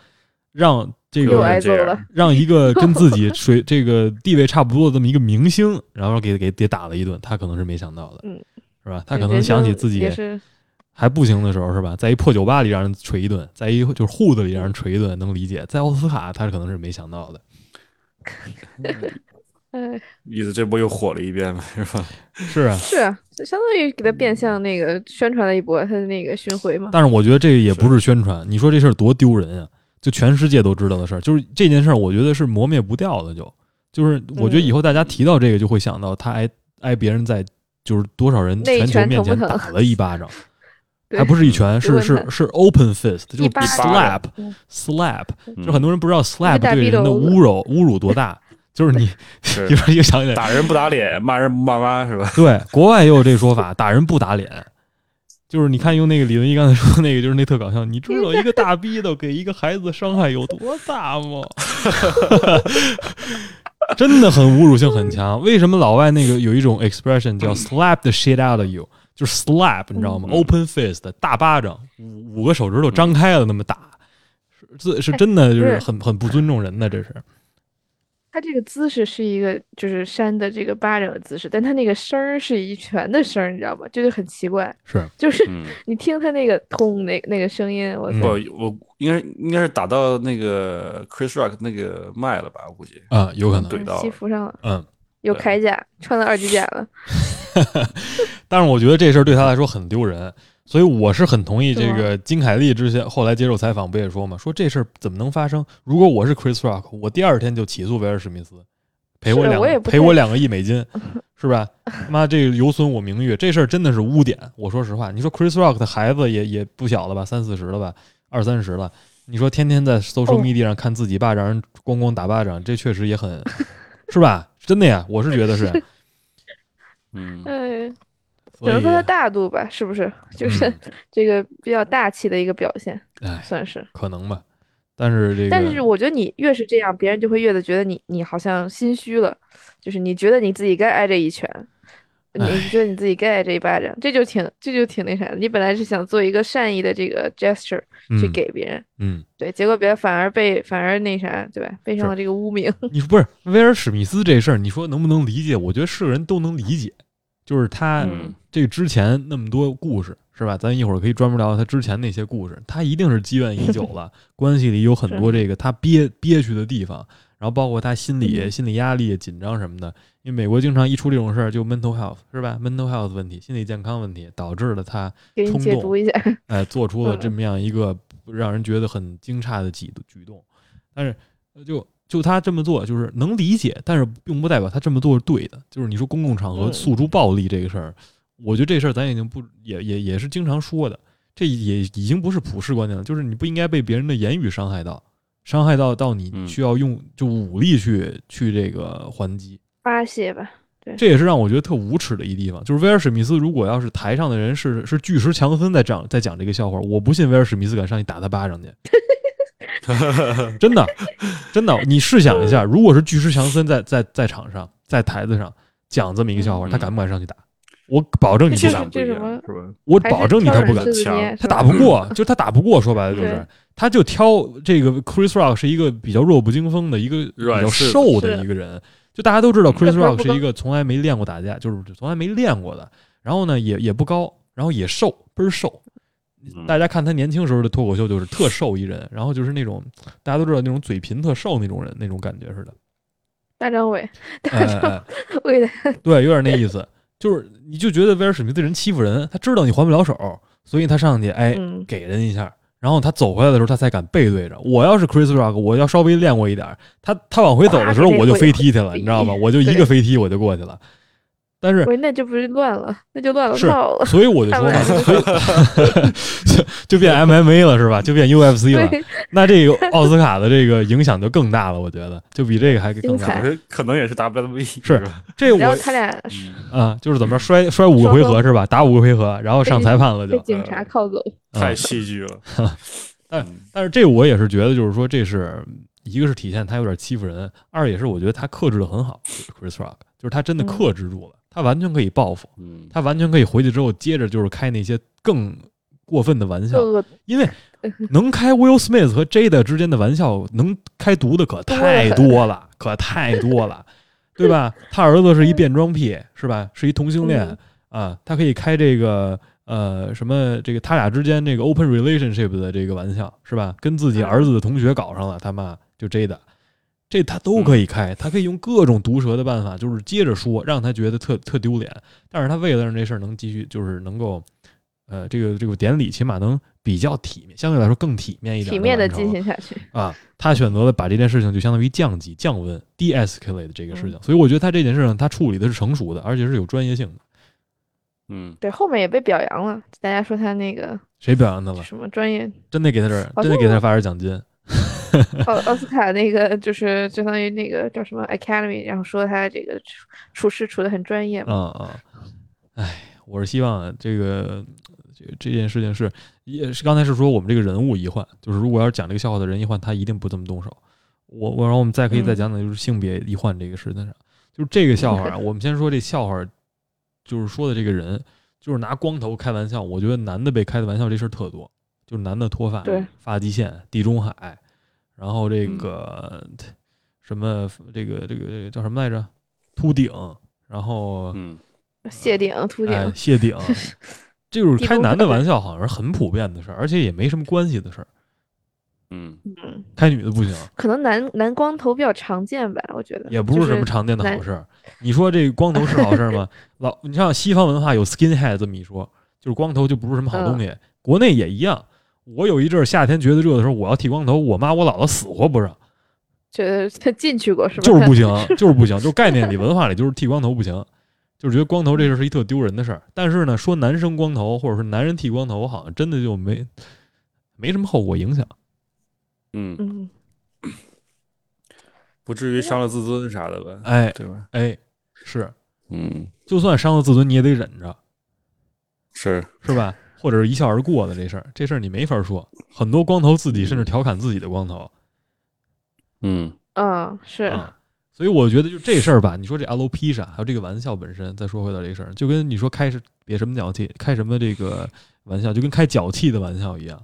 让这个。让一个跟自己水这个地位差不多的这么一个明星，然后给给给打了一顿，他可能是没想到的，嗯，是吧？他可能想起自己还不行的时候，是吧？在一破酒吧里让人捶一顿，在一就是户子里让人捶一顿，能理解。在奥斯卡，他可能是没想到的。哎，意思这波又火了一遍了，是吧？是啊，是啊，就相当于给他变相那个宣传了一波他的那个巡回嘛。但是我觉得这个也不是宣传。你说这事儿多丢人啊！就全世界都知道的事儿，就是这件事儿，我觉得是磨灭不掉的就。就是我觉得以后大家提到这个，就会想到他挨挨别人在就是多少人全球面前打了 一巴掌，还不是一拳，是是是 open fist，就是 slap 嗯 slap，嗯就很多人不知道 slap 对人的侮辱 侮辱多大，就是你 一会儿一个想起来，打人不打脸，骂人不骂妈，是吧？对，国外也有这个说法，打人不打脸，就是你看用那个李文一刚才说那个，就是那特搞笑。你知道一个大逼斗给一个孩子伤害有多大吗？真的很侮辱性很强。为什么老外那个有一种 expression 叫 slap the shit out of you，就是 slap，你知道吗嗯？open fist，大巴掌，五五个手指头张开了那么打，是是真的就是很很不尊重人的，这是。他这个姿势是一个就是扇的这个巴掌的姿势，但他那个声儿是一拳的声儿，你知道吗？这就很奇怪。是，就是嗯，你听他那个通那那个声音，我嗯操，我我应该应该是打到那个 Chris Rock 那个麦了吧？我估计。啊，有可能。对到了西服上了，嗯，有铠甲，穿了二级甲了。但是我觉得这事儿对他来说很丢人，所以我是很同意这个金凯利之前后来接受采访不也说嘛，说这事儿怎么能发生？如果我是 Chris Rock，我第二天就起诉威尔史密斯，赔我两赔我两个亿美金，是吧？妈，这个有损我名誉，这事儿真的是污点。我说实话，你说 Chris Rock 的孩子也也不小了吧，三四十了吧，二三十了。你说天天在 social 哦 media 上看自己爸让人咣咣打巴掌，这确实也很，是吧？真的呀，我是觉得是。嗯，能说他大度吧，是不是？就是嗯 这个比较大气的一个表现，哎，算是。可能吧。但是这个，但是我觉得你越是这样，别人就会越的觉得你你好像心虚了，就是你觉得你自己该挨这一拳，你觉得你自己该挨这一巴掌，这就挺这就挺那啥的。你本来是想做一个善意的这个 gesture 去嗯给别人，嗯，对，结果别人反而被反而那啥，对吧？背上是了这个污名。你说不是威尔史密斯这事儿，你说能不能理解？我觉得是个人都能理解，就是他嗯这个之前那么多故事，是吧？咱一会儿可以专门聊聊他之前那些故事，他一定是积怨已久了，关系里有很多这个他憋憋屈的地方，然后包括他心理嗯心理压力、紧张什么的。因为美国经常一出这种事儿就 mental health 是吧？mental health 问题，心理健康问题，导致了他给你冲动解读一下，哎，做出了嗯这么样一个让人觉得很惊诧的举举动，但是呃就就他这么做，就是能理解，但是并不代表他这么做是对的。就是你说公共场合嗯诉诸暴力这个事儿，我觉得这事儿咱已经不也也也是经常说的，这也已经不是普世观念了，就是你不应该被别人的言语伤害到，伤害到到你嗯需要用就武力去去这个还击。发泄吧。对这也是让我觉得特无耻的一地方，就是威尔史密斯如果要是台上的人是是巨石强森在讲在讲这个笑话，我不信威尔史密斯敢上去打他巴掌去，真的真的，你试想一下，如果是巨石强森在在在场上在台子上讲这么一个笑话，嗯他敢不敢上去打？我保证你不这敢？我保证你他不敢他打不过，就他打不过，说白了就是，他就挑这个 Chris Rock 是一个比较弱不禁风的一个比较瘦的一个人，就大家都知道嗯 Chris Rock 是一个从来没练过打架，就是从来没练过的，然后呢也也不高，然后也瘦，倍儿瘦。嗯大家看他年轻时候的脱口秀，就是特瘦一人，然后就是那种大家都知道那种嘴贫特瘦那种人，那种感觉似的。大张伟，大哎张哎，伟的，对，有点那意思，就是你就觉得威尔史密斯人欺负人，他知道你还不了手，所以他上去哎嗯，给人一下，然后他走回来的时候，他才敢背对着。我要是 Chris Rock，我要稍微练过一点儿，他他往回走的时候，我就飞踢去了，你知道吗？我就一个飞踢我就过去了。但是，喂，那就不是乱了，那就乱了是套了。所以我就说嘛，就 就变 MMA 了是吧？就变 UFC 了。那这个奥斯卡的这个影响就更大了，我觉得就比这个还更大。可能可能也是 WWE 是吧？这我他俩嗯啊，就是怎么说摔摔五个回合是吧？打五个回合，然后上裁判了就。被警察铐走，啊太戏剧了。但嗯但是这我也是觉得，就是说，这是一个是体现他有点欺负人，二也是我觉得他克制的很好。Chris Rock 就是他真的嗯克制住了，他完全可以报复，嗯，他完全可以回去之后接着就是开那些更过分的玩笑，因为能开 Will Smith 和 Jada 之间的玩笑，能开毒的可太多了，可太多了，对吧？他儿子是一变装癖，是吧？是一同性恋嗯啊，他可以开这个呃什么这个他俩之间这个 open relationship 的这个玩笑，是吧？跟自己儿子的同学搞上了，他妈就 Jada。这他都可以开，他可以用各种毒舌的办法，就是接着说，让他觉得特特丢脸。但是他为了让这事儿能继续，就是能够，呃，这个这个典礼起码能比较体面，相对来说更体面一点，体面的进行下去。啊。他选择了把这件事情就相当于降级、降温、de-escalate 这个事嗯情，所以我觉得他这件事情他处理的是成熟的，而且是有专业性的。嗯，对，后面也被表扬了，大家说他那个谁表扬他了？什么专业真得给他点儿，真得给他发点奖金。奥奥斯卡那个就是相当于那个叫什么 Academy，然后说他这个处处事处的很专业嘛。啊啊！哎，我是希望这个这这件事情是也是刚才是说我们这个人物一换，就是如果要是讲这个笑话的人一换，他一定不这么动手。我我然后我们再可以再嗯讲讲就是性别一换这个事情上，就是这个笑话啊，我们先说这笑话，就是说的这个人，就是拿光头开玩笑，我觉得男的被开的玩笑这事儿特多，就是男的脱发，对，发际线，地中海，然后这嗯个、什么这个这个这个叫什么来着，秃顶，然后嗯谢顶、秃顶，哎谢顶，这种地中海开男的玩笑好像是很普遍的事儿，而且也没什么关系的事儿，嗯嗯，开女的不行，可能男男光头比较常见吧，我觉得也不是什么常见的好男事儿。你说这光头是好事儿吗？老，你像西方文化有 skinhead 这么一说，就是光头就不是什么好东西。嗯国内也一样。我有一阵儿夏天觉得热的时候，我要剃光头，我妈我姥姥死活不让，觉得他进去过是吧？就是不行，就是不行，就是概念里文化里就是剃光头不行，就是觉得光头这事儿是一特丢人的事儿。但是呢，说男生光头或者是男人剃光头，好像真的就没没什么后果影响。嗯，嗯，不至于伤了自尊啥的吧？哎对吧？哎，是，嗯，就算伤了自尊，你也得忍着。是，是吧？或者是一笑而过的这事儿，这事儿你没法说。很多光头自己甚至调侃自己的光头。嗯。嗯，是，嗯，所以我觉得就这事儿吧，你说这 LOP 啥，还有这个玩笑本身，再说回到这事儿，就跟你说开是别什么脚气，开什么这个玩笑，就跟开脚气的玩笑一样，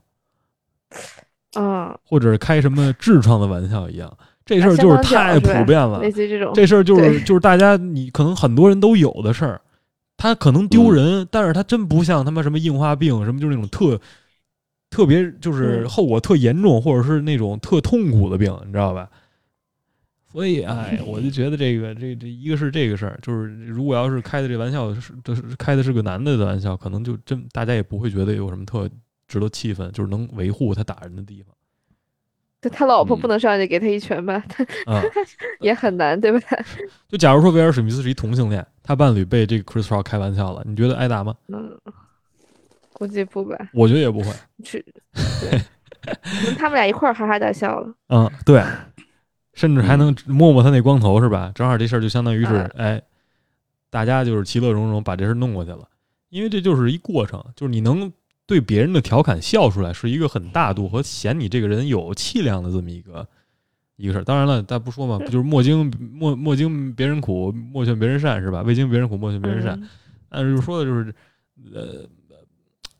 嗯，或者是开什么痔疮的玩笑一样，这事儿啊就是太普遍了。类。似于这种，这事儿就是就是大家你可能很多人都有的事儿，他可能丢人，但是他真不像他妈什么硬化病什么，就是那种特特别就是嗯。后果特严重，或者是那种特痛苦的病，你知道吧？所以，哎，我就觉得这个这这一个是这个事儿，就是如果要是开的这玩笑是就是开的是个男的的玩笑，可能就真大家也不会觉得有什么特值得气愤，就是能维护他打人的地方就他老婆嗯不能上去给他一拳吧？他啊。也很难，对吧？就假如说威尔史密斯是一同性恋，他伴侣被这个 Chris Rock 开玩笑了，你觉得挨打吗？嗯，估计不吧？我觉得也不会。去，对，他们俩一块儿哈哈大笑了。嗯，对，甚至还能摸摸他那光头是吧？正好这事儿就相当于是，嗯哎，大家就是其乐融融把这事儿弄过去了，因为这就是一过程，就是你能对别人的调侃笑出来，是一个很大度和显你这个人有气量的这么一个一个事儿。当然了，咱不说嘛，不就是莫经莫莫经别人苦，莫劝别人善是吧？未经别人苦，莫劝别人善。嗯但是说的就是，呃，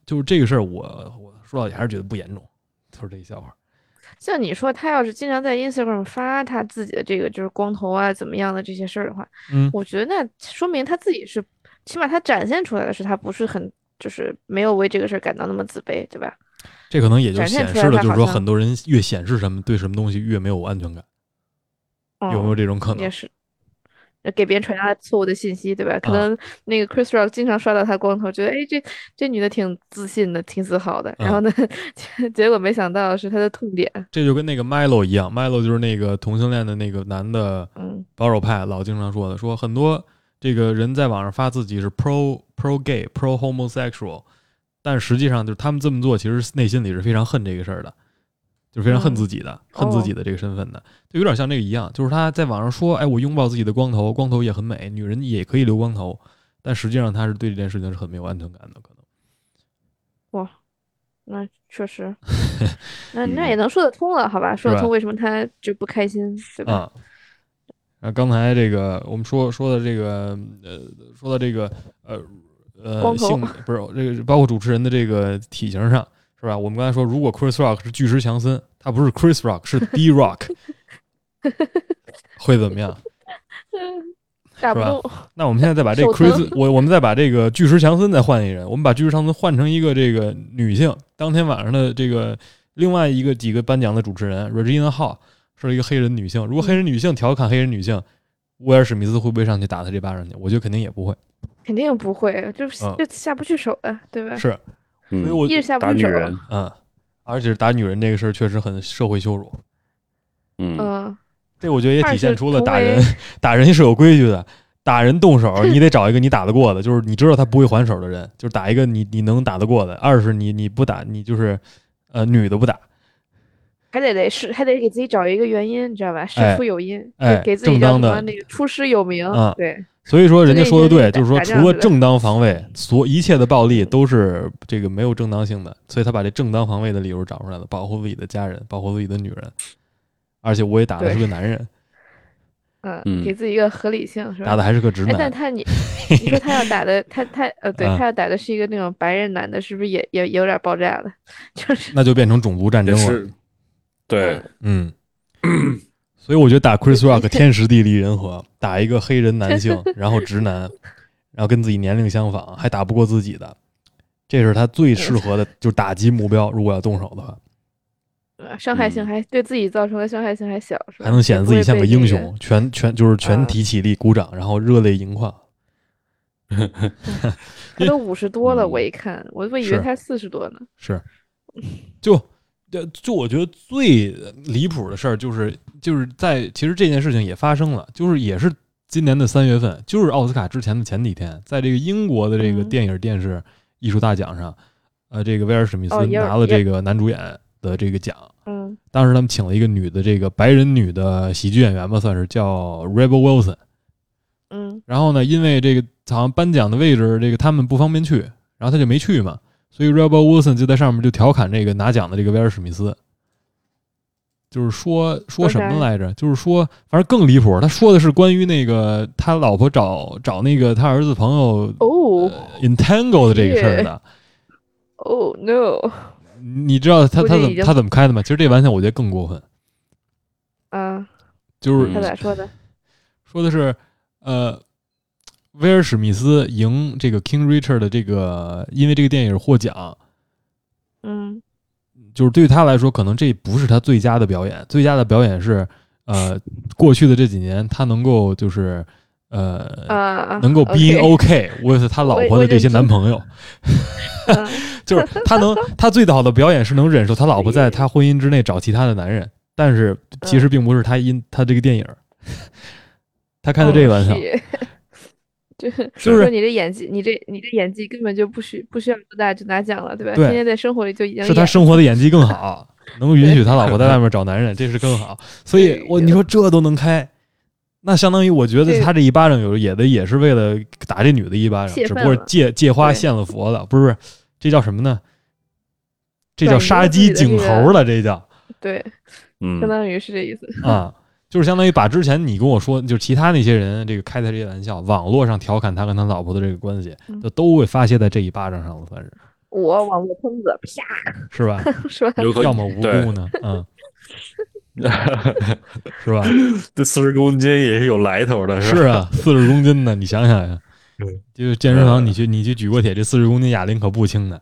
就是这个事儿，我我说到底还是觉得不严重，就是这一笑话。像你说，他要是经常在 Instagram 发他自己的这个就是光头啊怎么样的这些事儿的话，嗯我觉得那说明他自己是，起码他展现出来的是他不是很就是没有为这个事儿感到那么自卑，对吧？这可能也就显示了，就是说很多人越显示什么，对什么东西越没有安全感，有没有嗯这种可能也？是，呃给别人传达错误的信息，对吧？可啊能那个 Chris Rock 经常刷到他光头，觉得哎，这这女的挺自信的，挺自豪的。然后嗯呢，结果没想到是他的痛点。这就跟那个 Milo 一样，Milo 就是那个同性恋的那个男的嗯保守派，老经常说的，说很多这个人在网上发自己是 pro pro gay pro homosexual，但实际上就是他们这么做，其实内心里是非常恨这个事儿的，就是非常恨嗯自己的，恨自哦己的这个身份的，就有点像这个一样，就是他在网上说，哎，我拥抱自己的光头，光头也很美，女人也可以留光头，但实际上他是对这件事情是很没有安全感的，可能。哇那确实，那那也能说得通了，好吧？说得通为什么他就不开心，对吧？啊。刚才这个我们说说的这个呃，说到这个呃呃性不是这个包括主持人的这个体型上是吧？我们刚才说，如果 Chris Rock 是巨石强森，他不是 Chris Rock 是 D Rock，会怎么样？是吧那我们现在再把这个 Chris 我我们再把这个巨石强森再换一人，我们把巨石强森换成一个这个女性，当天晚上的这个另外一个几个颁奖的主持人 Regina Hall 是一个黑人女性，如果黑人女性调侃黑人女性，威尔史密斯会不会上去打他这巴掌去？我觉得肯定也不会，肯定不会，就就下不去手的，对吧？是，所以嗯，我一直下不去手，打女人，嗯，而且是打女人这个事儿确实很社会羞辱，嗯嗯，这我觉得也体现出了打人 打人是有规矩的。打人动手，你得找一个你打得过的，就是你知道他不会还手的人，就是打一个你你能打得过的。二是你你不打，你就是呃女的不打，还得得是还得给自己找一个原因，你知道吧？事哎出有因，哎给给自己叫什正当的么那个出师有名啊，对，所以说人家说的对，就就是说除了正当防卫，所一切的暴力都是这个没有正当性的，所以他把这正当防卫的理由找出来了，保护自己的家人，保护自己的女人，而且我也打的是个男人，嗯，嗯给自己一个合理性是吧？打的还是个直哎，但，他你你说他要打的他他呃，对啊他要打的是一个那种白人男的，是不是也也也有点爆炸了？就是那就变成种族战争了。对，嗯，所以我觉得打 Chris Rock 天时地利人和，打一个黑人男性，然后直男，然后跟自己年龄相仿，还打不过自己的，这是他最适合的，就是打击目标。如果要动手的话，呃伤害性嗯。还对自己造成的伤害性还小，是吧？还能显得自己像个英雄，全全就是全啊。体起立鼓掌，然后热泪盈眶。他都五十多了，嗯。我一看，我我以为是。他四十多呢。是，就就就我觉得最离谱的事儿就是就是在其实这件事情也发生了，就是也是今年的三月份，就是奥斯卡之前的前几天，在这个英国的这个嗯电影电视艺术大奖上，呃，这个威尔史密斯拿了这个男主演的这个奖。嗯当时他们请了一个女的，这个白人女的喜剧演员吧，算是叫 Rebel Wilson。嗯然后呢，因为这个好像颁奖的位置，这个他们不方便去，然后他就没去嘛，所以 Rebel Wilson 就在上面就调侃这个拿奖的这个威尔史密斯，就是说说什么来着？就是说，反正更离谱，他说的是关于那个他老婆找找那个他儿子朋友哦呃 entangle 的这个事儿的。哦 no 你知道他他怎么他怎么开的吗？其实这玩笑我觉得更过分，啊，就是他嗯咋说的？说的是，呃，威尔史密斯赢这个 King Richard 的这个，因为这个电影获奖，嗯。就是对于他来说，可能这不是他最佳的表演，最佳的表演是，呃，过去的这几年他能够就是，呃，啊，能够 being OK with 他老婆的这些男朋友，嗯就是他能，他最好的表演是能忍受他老婆在他婚姻之内找其他的男人，但是其实并不是他因他这个电影，他开的这个玩笑，就是就是说你这演技，你这你这演技根本就不需不需要多大就拿奖了，对吧？对天天在生活里就已经是他生活的演技更好，能允许他老婆在外面找男人，这是更好。所以我你说这都能开，那相当于我觉得他这一巴掌有也的也是为了打这女的一巴掌，只不过借借花献了佛了，不是？这叫什么呢？这叫杀鸡儆猴了，这叫对，嗯相，当于是这意思。啊，就是相当于把之前你跟我说，就是其他那些人这个开的这些玩笑，网络上调侃他跟他老婆的这个关系，嗯就都会发泄在这一巴掌上了，算是我网络喷子，啪，是吧？是吧？要么无辜呢，嗯，是吧？这四十公斤也是有来头的，是啊，四十公斤呢，你想想呀 就是健身房你去你去举过铁，这四十公斤哑铃可不轻的，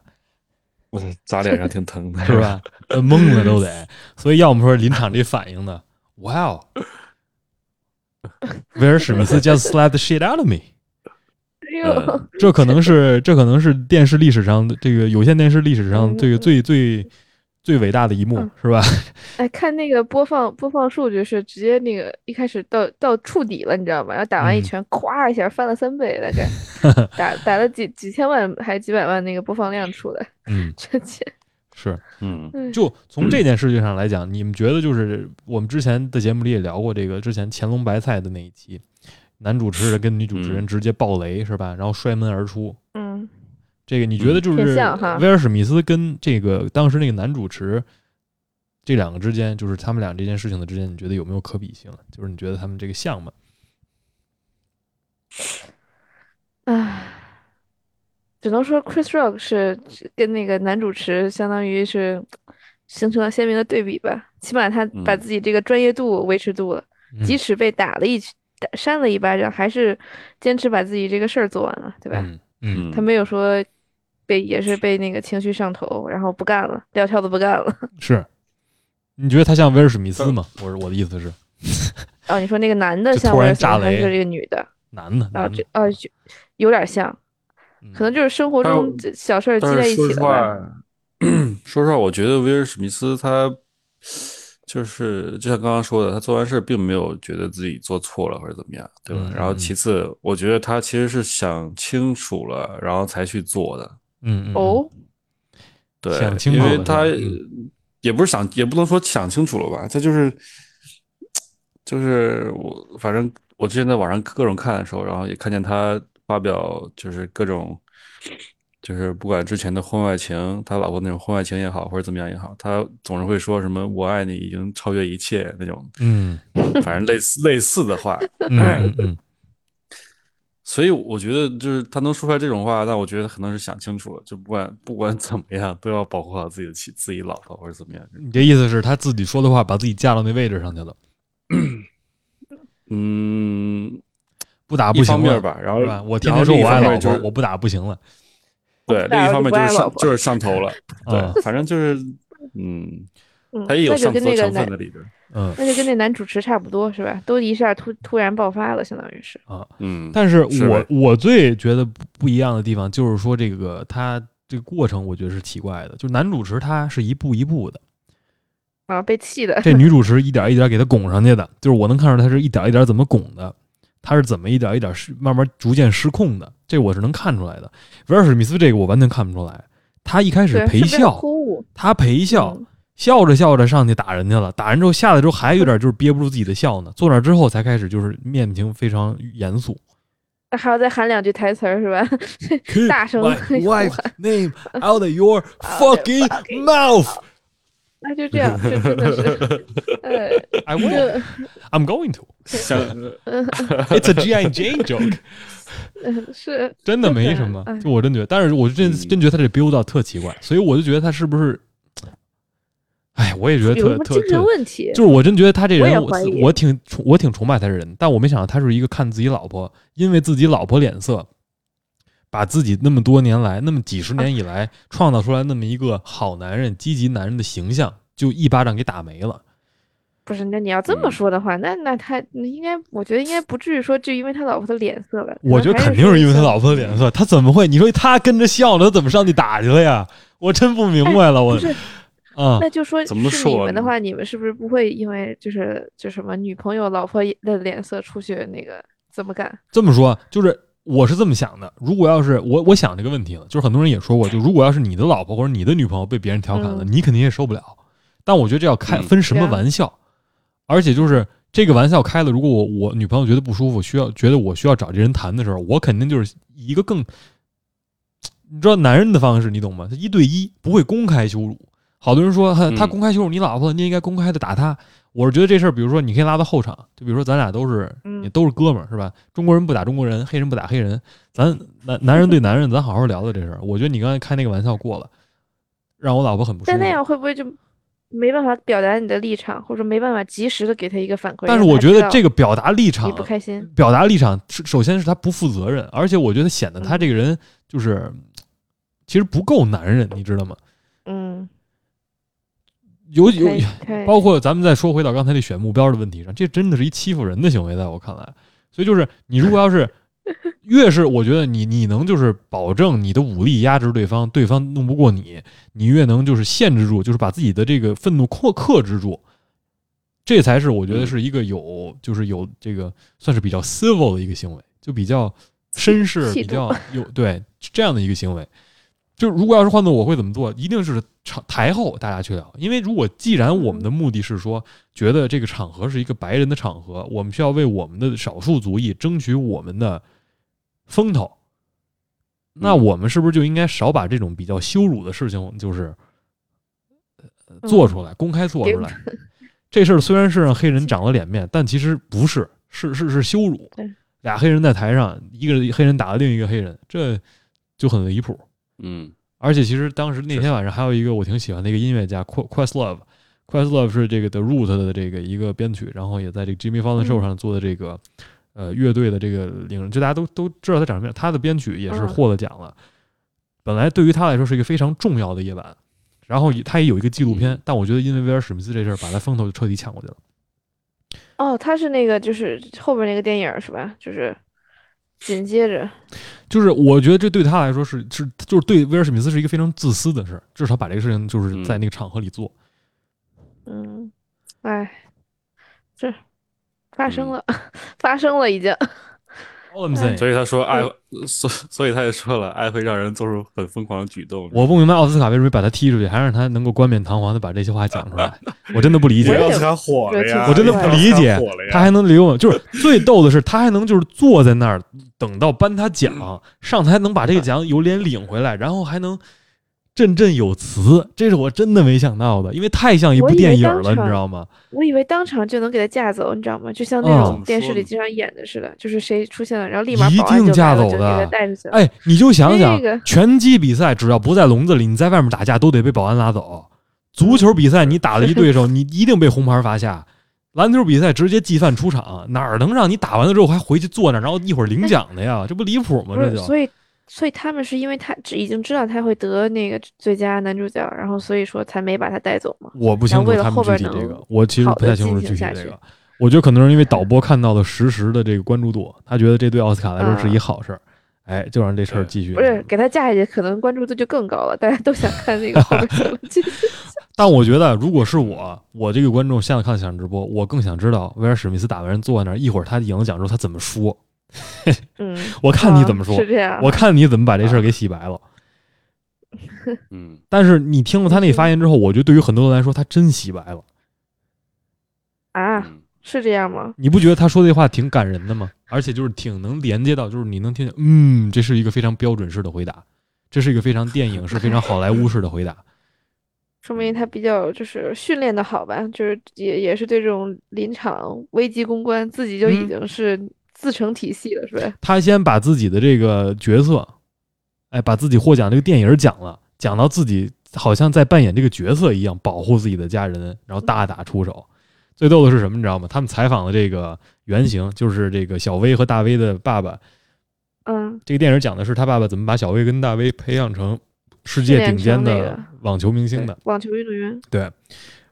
我砸脸上挺疼的，是？吧？呃懵了都得。所以要么说临场这反应呢，哇哦，威尔史密斯 just slapped the shit out of me。哎呦，这可能是这可能是电视历史上的这个有线电视历史上嗯这个最最最伟大的一幕嗯，是吧？哎，看那个播放播放数据是直接那个一开始到到触底了，你知道吗？然后打完一嗯拳，咵一下翻了三倍，大概 打打了几几千万还是几百万那个播放量出来，嗯，这钱。是。嗯嗯就从这件事情上来讲，你们觉得就是我们之前的节目里也聊过这个，之前乾隆白菜的那一期，男主持人跟女主持人嗯直接爆雷是吧？然后摔门而出。嗯，这个你觉得就是威尔史密斯跟这个当时那个男主持这两个之间，就是他们俩这件事情的之间，你觉得有没有可比性？就是你觉得他们这个像吗？唉，只能说 Chris Rock 是跟那个男主持相当于是形成了鲜明的对比吧。起码他把嗯自己这个专业度维持住了，嗯即使被打了一拳打扇了一巴掌，还是坚持把自己这个事儿做完了，对吧？嗯他没有说被也是被那个情绪上头，然后不干了，撂挑子不干了。是。你觉得他像威尔史密斯吗？我是我的意思是，哦，你说那个男的就突然像威尔史密斯炸雷还是这个女的？男的，啊，男的，这啊就有点像，嗯可能就是生活中小事儿积在一起了吧。话，说实话，我觉得威尔史密斯他就是就像刚刚说的，他做完事并没有觉得自己做错了或者怎么样，对吧？嗯然后嗯其次，我觉得他其实是想清楚了，然后才去做的。嗯嗯，对想，清因楚了为他也不是想，也不能说想清楚了吧，他就是就是我，反正我之前在网上各种看的时候，然后也看见他发表就是各种。就是不管之前的婚外情，他老婆那种婚外情也好，或者怎么样也好，他总是会说什么“我爱你”已经超越一切那种，嗯，反正类似类似的话。嗯嗯，所以我觉得，就是他能说出来这种话，那我觉得可能是想清楚了，就不管不管怎么样，都要保护好自己的妻、自己老婆或者怎么样。你这意思是他自己说的话，把自己架到那位置上去了？嗯，不打不行了吧？然后我天天说我爱老婆，我不打不行了。对，另一方面就是上就是上头了，对，反正就是，嗯，他也有上头成分的里边，嗯，那就跟那男主持差不多是吧？都一下突突然爆发了，相当于是啊，嗯。但是我我最觉得不一样的地方就是说，这个他这个过程，我觉得是奇怪的，就是男主持他是一步一步的啊，被气的，这女主持一点一点给他拱上去的，就是我能看出他是一点一点怎么拱的。他是怎么一点一点失慢慢逐渐失控的？这我是能看出来的。威尔史密斯这个我完全看不出来。他一开始陪笑，他陪笑，笑着笑着上去打人去了。打人之后下来之后还有点就是憋不住自己的笑呢。坐那之后才开始就是面情非常严肃，还要再喊两句台词是吧？大声 wife name out of your fucking mouth。那就这样，就真的是，呃，I will, I'm going to. It's a G I Jane joke. 是，真的没什么，就我真觉得，但是我真真觉得他这 build up 特奇怪，所以我就觉得他是不是，哎，我也觉得特特精神问题，就是我真觉得他这人，我我挺我挺崇拜他这人，但我没想到他是一个看自己老婆，因为自己老婆脸色。把自己那么多年来，那么几十年以来创造出来那么一个好男人、积极男人的形象，就一巴掌给打没了。不是，那你要这么说的话，那那他应该，我觉得应该不至于说就因为他老婆的脸色吧。我觉得肯定是因为他老婆的脸色，他怎么会？你说他跟着笑了，他怎么上去打去了呀？我真不明白了，我啊，那就说怎么说你们的话，你们是不是不会因为就是就什么女朋友、老婆的脸色出去那个怎么干？这么说就是。我是这么想的，如果要是我，我想这个问题了，就是很多人也说过，就如果要是你的老婆或者你的女朋友被别人调侃了，你肯定也受不了。但我觉得这要开分什么玩笑，而且就是这个玩笑开了，如果我我女朋友觉得不舒服，需要觉得我需要找这人谈的时候，我肯定就是一个更，你知道男人的方式，你懂吗？他一对一不会公开羞辱。好多人说他公开羞辱你老婆，你应该公开的打他。我是觉得这事儿，比如说你可以拉到后场，就比如说咱俩都是，也都是哥们儿，是吧？中国人不打中国人，黑人不打黑人，咱男男人对男人，咱好好聊聊这事儿。我觉得你刚才开那个玩笑过了，让我老婆很不舒服。但那样会不会就没办法表达你的立场，或者没办法及时的给他一个反馈？但是我觉得这个表达立场，你不开心，表达立场是首先是他不负责任，而且我觉得显得他这个人就是其实不够男人，你知道吗？嗯。有有，包括咱们再说回到刚才那选目标的问题上，这真的是一欺负人的行为，在我看来。所以就是你如果要是 越是我觉得你你能就是保证你的武力压制对方，对方弄不过你，你越能就是限制住，就是把自己的这个愤怒克克制住，这才是我觉得是一个有就是有这个算是比较 civil 的一个行为，就比较绅士，比较 有对这样的一个行为。就如果要是换做我会怎么做，一定是场台后大家去聊，因为如果既然我们的目的是说，觉得这个场合是一个白人的场合，我们需要为我们的少数族裔争取我们的风头，那我们是不是就应该少把这种比较羞辱的事情就是做出来，公开做出来？这事儿虽然是让黑人长了脸面，但其实不是，是是是羞辱。俩黑人在台上，一个黑人打了另一个黑人，这就很离谱。嗯，而且其实当时那天晚上还有一个我挺喜欢的一个音乐家，Questlove，Questlove 是这个 The Root 的这个一个编曲，然后也在这个 Jimmy Fallon Show 上做的这个呃乐队的这个领人，就大家都都知道他长什么样，他的编曲也是获了奖了。本来对于他来说是一个非常重要的夜晚，然后他也有一个纪录片，但我觉得因为威尔史密斯这事儿，把他风头就彻底抢过去了。哦，他是那个就是后边那个电影是吧？就是。紧接着，就是我觉得这对他来说是是就是对威尔史密斯是一个非常自私的事儿，至少把这个事情就是在那个场合里做。嗯，哎，这发生了，发生了已经。所以他说爱，所所以他也说了，爱会让人做出很疯狂的举动。我不明白奥斯卡为什么把他踢出去，还让他能够冠冕堂皇的把这些话讲出来，我真的不理解。奥斯卡火了呀！我真的不理解！他还能留，就是最逗的是，他还能就是坐在那儿等到颁他奖，上台能把这个奖有脸领回来，然后还能振振有词，这是我真的没想到的，因为太像一部电影了，你知道吗？我以为当场就能给他架走，你知道吗？就像那嗯种电视里经常演的似的，就是谁出现了，然后立马一保安定就来了，就给架走的他带出去了。哎，你就想想这个，拳击比赛只要不在笼子里，你在外面打架都得被保安拉走；足球比赛你打了一对手，你一定被红牌罚下；篮球比赛直接计犯出场，哪能让你打完了之后还回去坐那，然后一会儿领奖的呀？这不离谱吗？这就所以所以他们是因为他只已经知道他会得那个最佳男主角，然后所以说才没把他带走嘛。我不清楚他们具体这个，我其实不太清楚具体这个。我觉得可能是因为导播看到了实时的这个关注度，他觉得这对奥斯卡来说是一好事儿，哎，就让这事儿继续。不是给他架下去，可能关注度就更高了，大家都想看那个后边怎么进行。但我觉得，如果是我，我这个观众现在看现场直播，我更想知道威尔史密斯打完人坐在那儿，一会儿他赢了奖之后他怎么说。嗯，我看你怎么说，啊是这样。我看你怎么把这事儿给洗白了。嗯，但是你听了他那发言之后，我觉得对于很多人来说，他真洗白了。啊，嗯是这样吗？你不觉得他说这话挺感人的吗？而且就是挺能连接到，就是你能听见，嗯，这是一个非常标准式的回答，这是一个非常电影式、非常好莱坞式的回答。说明他比较就是训练的好吧，就是也也是对这种临场危机公关自己就已嗯经是自成体系了，是吧？他先把自己的这个角色，哎，把自己获奖这个电影讲了，讲到自己好像在扮演这个角色一样，保护自己的家人，然后大打出手。最逗的是什么？你知道吗？他们采访的这个原型就是这个小威和大威的爸爸。嗯，这个电影讲的是他爸爸怎么把小威跟大威培养成世界顶尖的网球明星对的。网球运动员，对，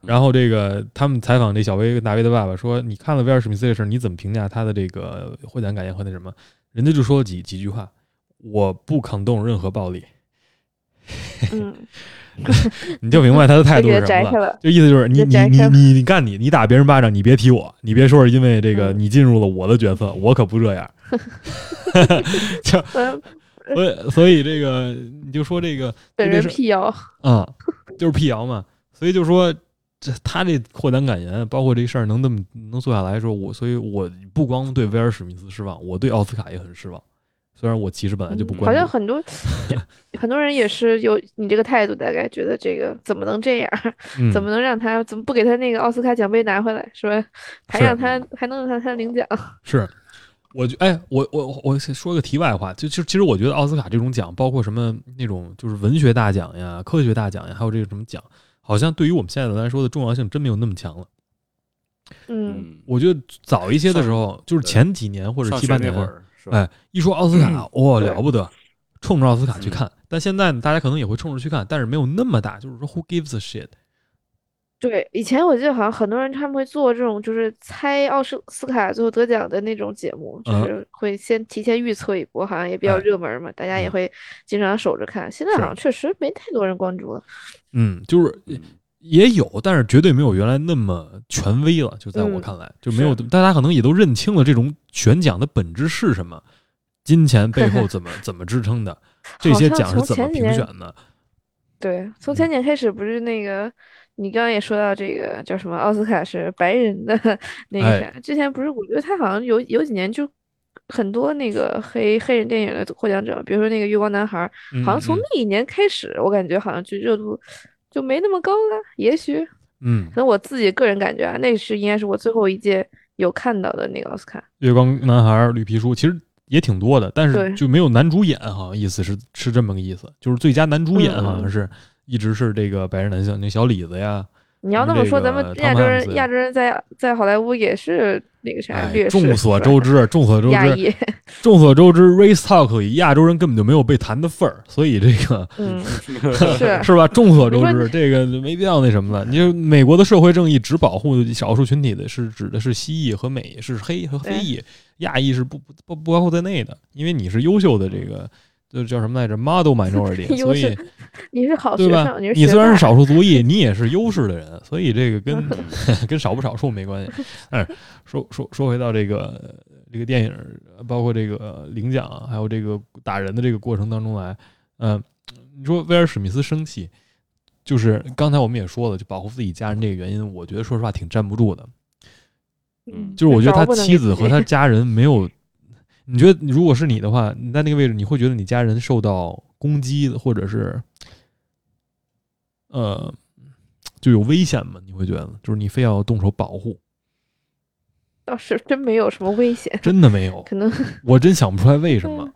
然后这个他们采访这小威跟大威的爸爸说：“你看了威尔史密斯这事儿，你怎么评价他的这个获奖感言和那什么？”人家就说了几几句话：“我不抗动任何暴力。嗯，”你就明白他的态度是什么了。就意思就是你你你你你干你你打别人巴掌，你别踢我，你别说是因为这个嗯你进入了我的角色，我可不这样。就嗯，所以所以这个你就说这个本人辟谣，啊、就是辟谣嘛。所以就说这他这获奖感言，包括这事儿能这么能做下来说，我所以我不光对威尔史密斯失望，我对奥斯卡也很失望。虽然我其实本来就不嗯关注，好像很多 很多人也是有你这个态度，大概觉得这个怎么能这样？嗯、怎么能让他怎么不给他那个奥斯卡奖杯拿回来，是吧？还是让他还能让他领奖？是，我觉哎，我我我说个题外话，就就其实我觉得奥斯卡这种奖，包括什么那种就是文学大奖呀、科学大奖呀，还有这个什么奖，好像对于我们现在来说的重要性真没有那么强了。嗯，嗯，我觉得早一些的时候，就是前几年或者上七八年学那会，儿？哎，一说奥斯卡，哇、对了不得，冲着奥斯卡去嗯看。但现在呢，大家可能也会冲着去看，但是没有那么大，就是说 who gives a shit？对，以前我记得好像很多人他们会做这种就是猜奥斯斯卡最后得奖的那种节目，就嗯是会先提前预测一波，好像也比较哎热门嘛，大家也嗯会经常守着看。现在好像确实没太多人关注了。嗯，就是嗯也有，但是绝对没有原来那么权威了。就在我嗯看来，就没有大家可能也都认清了这种选奖的本质是什么，金钱背后怎么 怎么支撑的，这些奖是怎么评选的。对，从嗯前年开始不是那个，你刚刚也说到这个叫什么奥斯卡是白人的 那个哎啥，之前不是我觉得他好像有有几年就很多那个黑黑人电影的获奖者，比如说那个月光男孩好像从嗯那一年开始，我感觉好像就热度就没那么高了，也许嗯，可能我自己个人感觉啊，那是应该是我最后一届有看到的那个奥斯卡。月光男孩、绿皮书其实也挺多的，但是就没有男主演，好像意思是是这么个意思，就是最佳男主演嗯好像是一直是这个白人男性，那小李子呀，你要那么说，咱们亚洲人亚洲人在在好莱坞也是那个啥哎劣势，众所周知，众所周知，众所周知，race talk 里亚洲人根本就没有被谈的份儿，所以这个嗯，是是吧？众所周知，这个没必要那什么了。你就美国的社会正义只保护少数群体的，是指的是西裔和美，是黑和非裔，亚裔是不不不不包括在内的，因为你是优秀的这个。就叫什么来着？model minority，所以你是好对吧学生，？是你虽然是少数族裔，你也是优势的人，所以这个跟 跟少不少数没关系。但是说说说回到这个这个电影，包括这个领奖，还有这个打人的这个过程当中来，嗯、你说威尔史密斯生气，就是刚才我们也说了，就保护自己家人这个原因，我觉得说实话挺站不住的。嗯就是我觉得他妻子和他家人没有，你觉得如果是你的话，你在那个位置，你会觉得你家人受到攻击或者是，呃，就有危险吗？你会觉得？就是你非要动手保护，倒是真没有什么危险，真的没有，可能。我真想不出来为什么。嗯。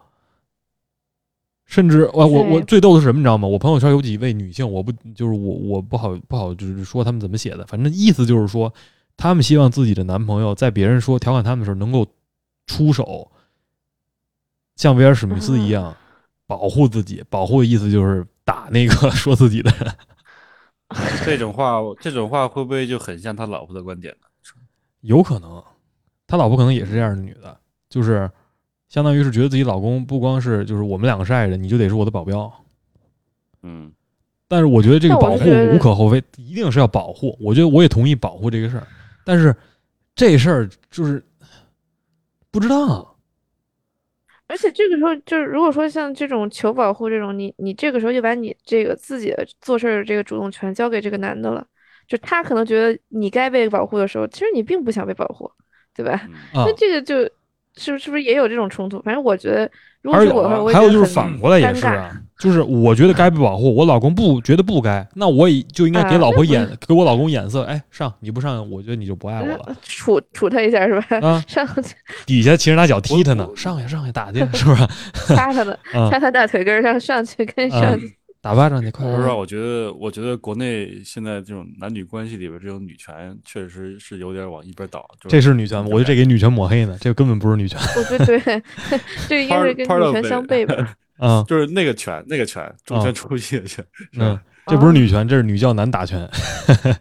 甚至我我我最逗的是什么，你知道吗？我朋友圈有几位女性，我不就是我我不好不好就是说他们怎么写的，反正意思就是说，他们希望自己的男朋友在别人说调侃他们的时候能够出手，像威尔史密斯一样保护自己。保护的意思就是打那个 说自己的人。这种话，这种话会不会就很像他老婆的观点呢？有可能，他老婆可能也是这样的女的，就是相当于是觉得自己老公不光是就是我们两个是爱人，你就得是我的保镖。嗯，但是我觉得这个保护无可厚非，一定是要保护。我觉得我也同意保护这个事儿，但是这事儿就是不知道。而且这个时候就是，如果说像这种求保护这种，你你这个时候就把你这个自己的做事儿的这个主动权交给这个男的了，就他可能觉得你该被保护的时候，其实你并不想被保护，对吧？那，这个就是不是不是也有这种冲突？反正我觉得，如果还有是我的话，还有就是反过来也是啊，就是我觉得该被保护，我老公不觉得不该，那我也就应该给老婆眼给我老公眼色，哎，上你不上，我觉得你就不爱我了嗯处处他一下是吧？啊。上去底下其实拿脚踢他呢，上去上去打去，是不是？掐他的，啊掐，他大腿根儿上上去跟啊上去。打巴掌去，快快快！说实话，我觉得，我觉得国内现在这种男女关系里边这种女权，确实是有点往一边倒。就这是女权吗？我觉得这给女权抹黑呢，这根本不是女权 我觉得对，这个应该是跟女权相悖吧？啊。就是那个权，那个权，中啊权出息的权，是嗯？，这不是女权，这是女教男打拳，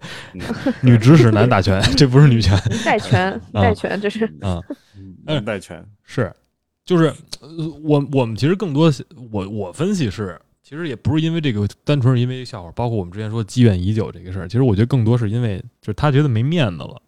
女指使男打拳，这不是女权代权，代权，这是啊。嗯哎男带权，是，就是呃我我们其实更多我我分析是，其实也不是因为这个，单纯是因为笑话，包括我们之前说积怨已久这个事儿，其实我觉得更多是因为就是他觉得没面子了，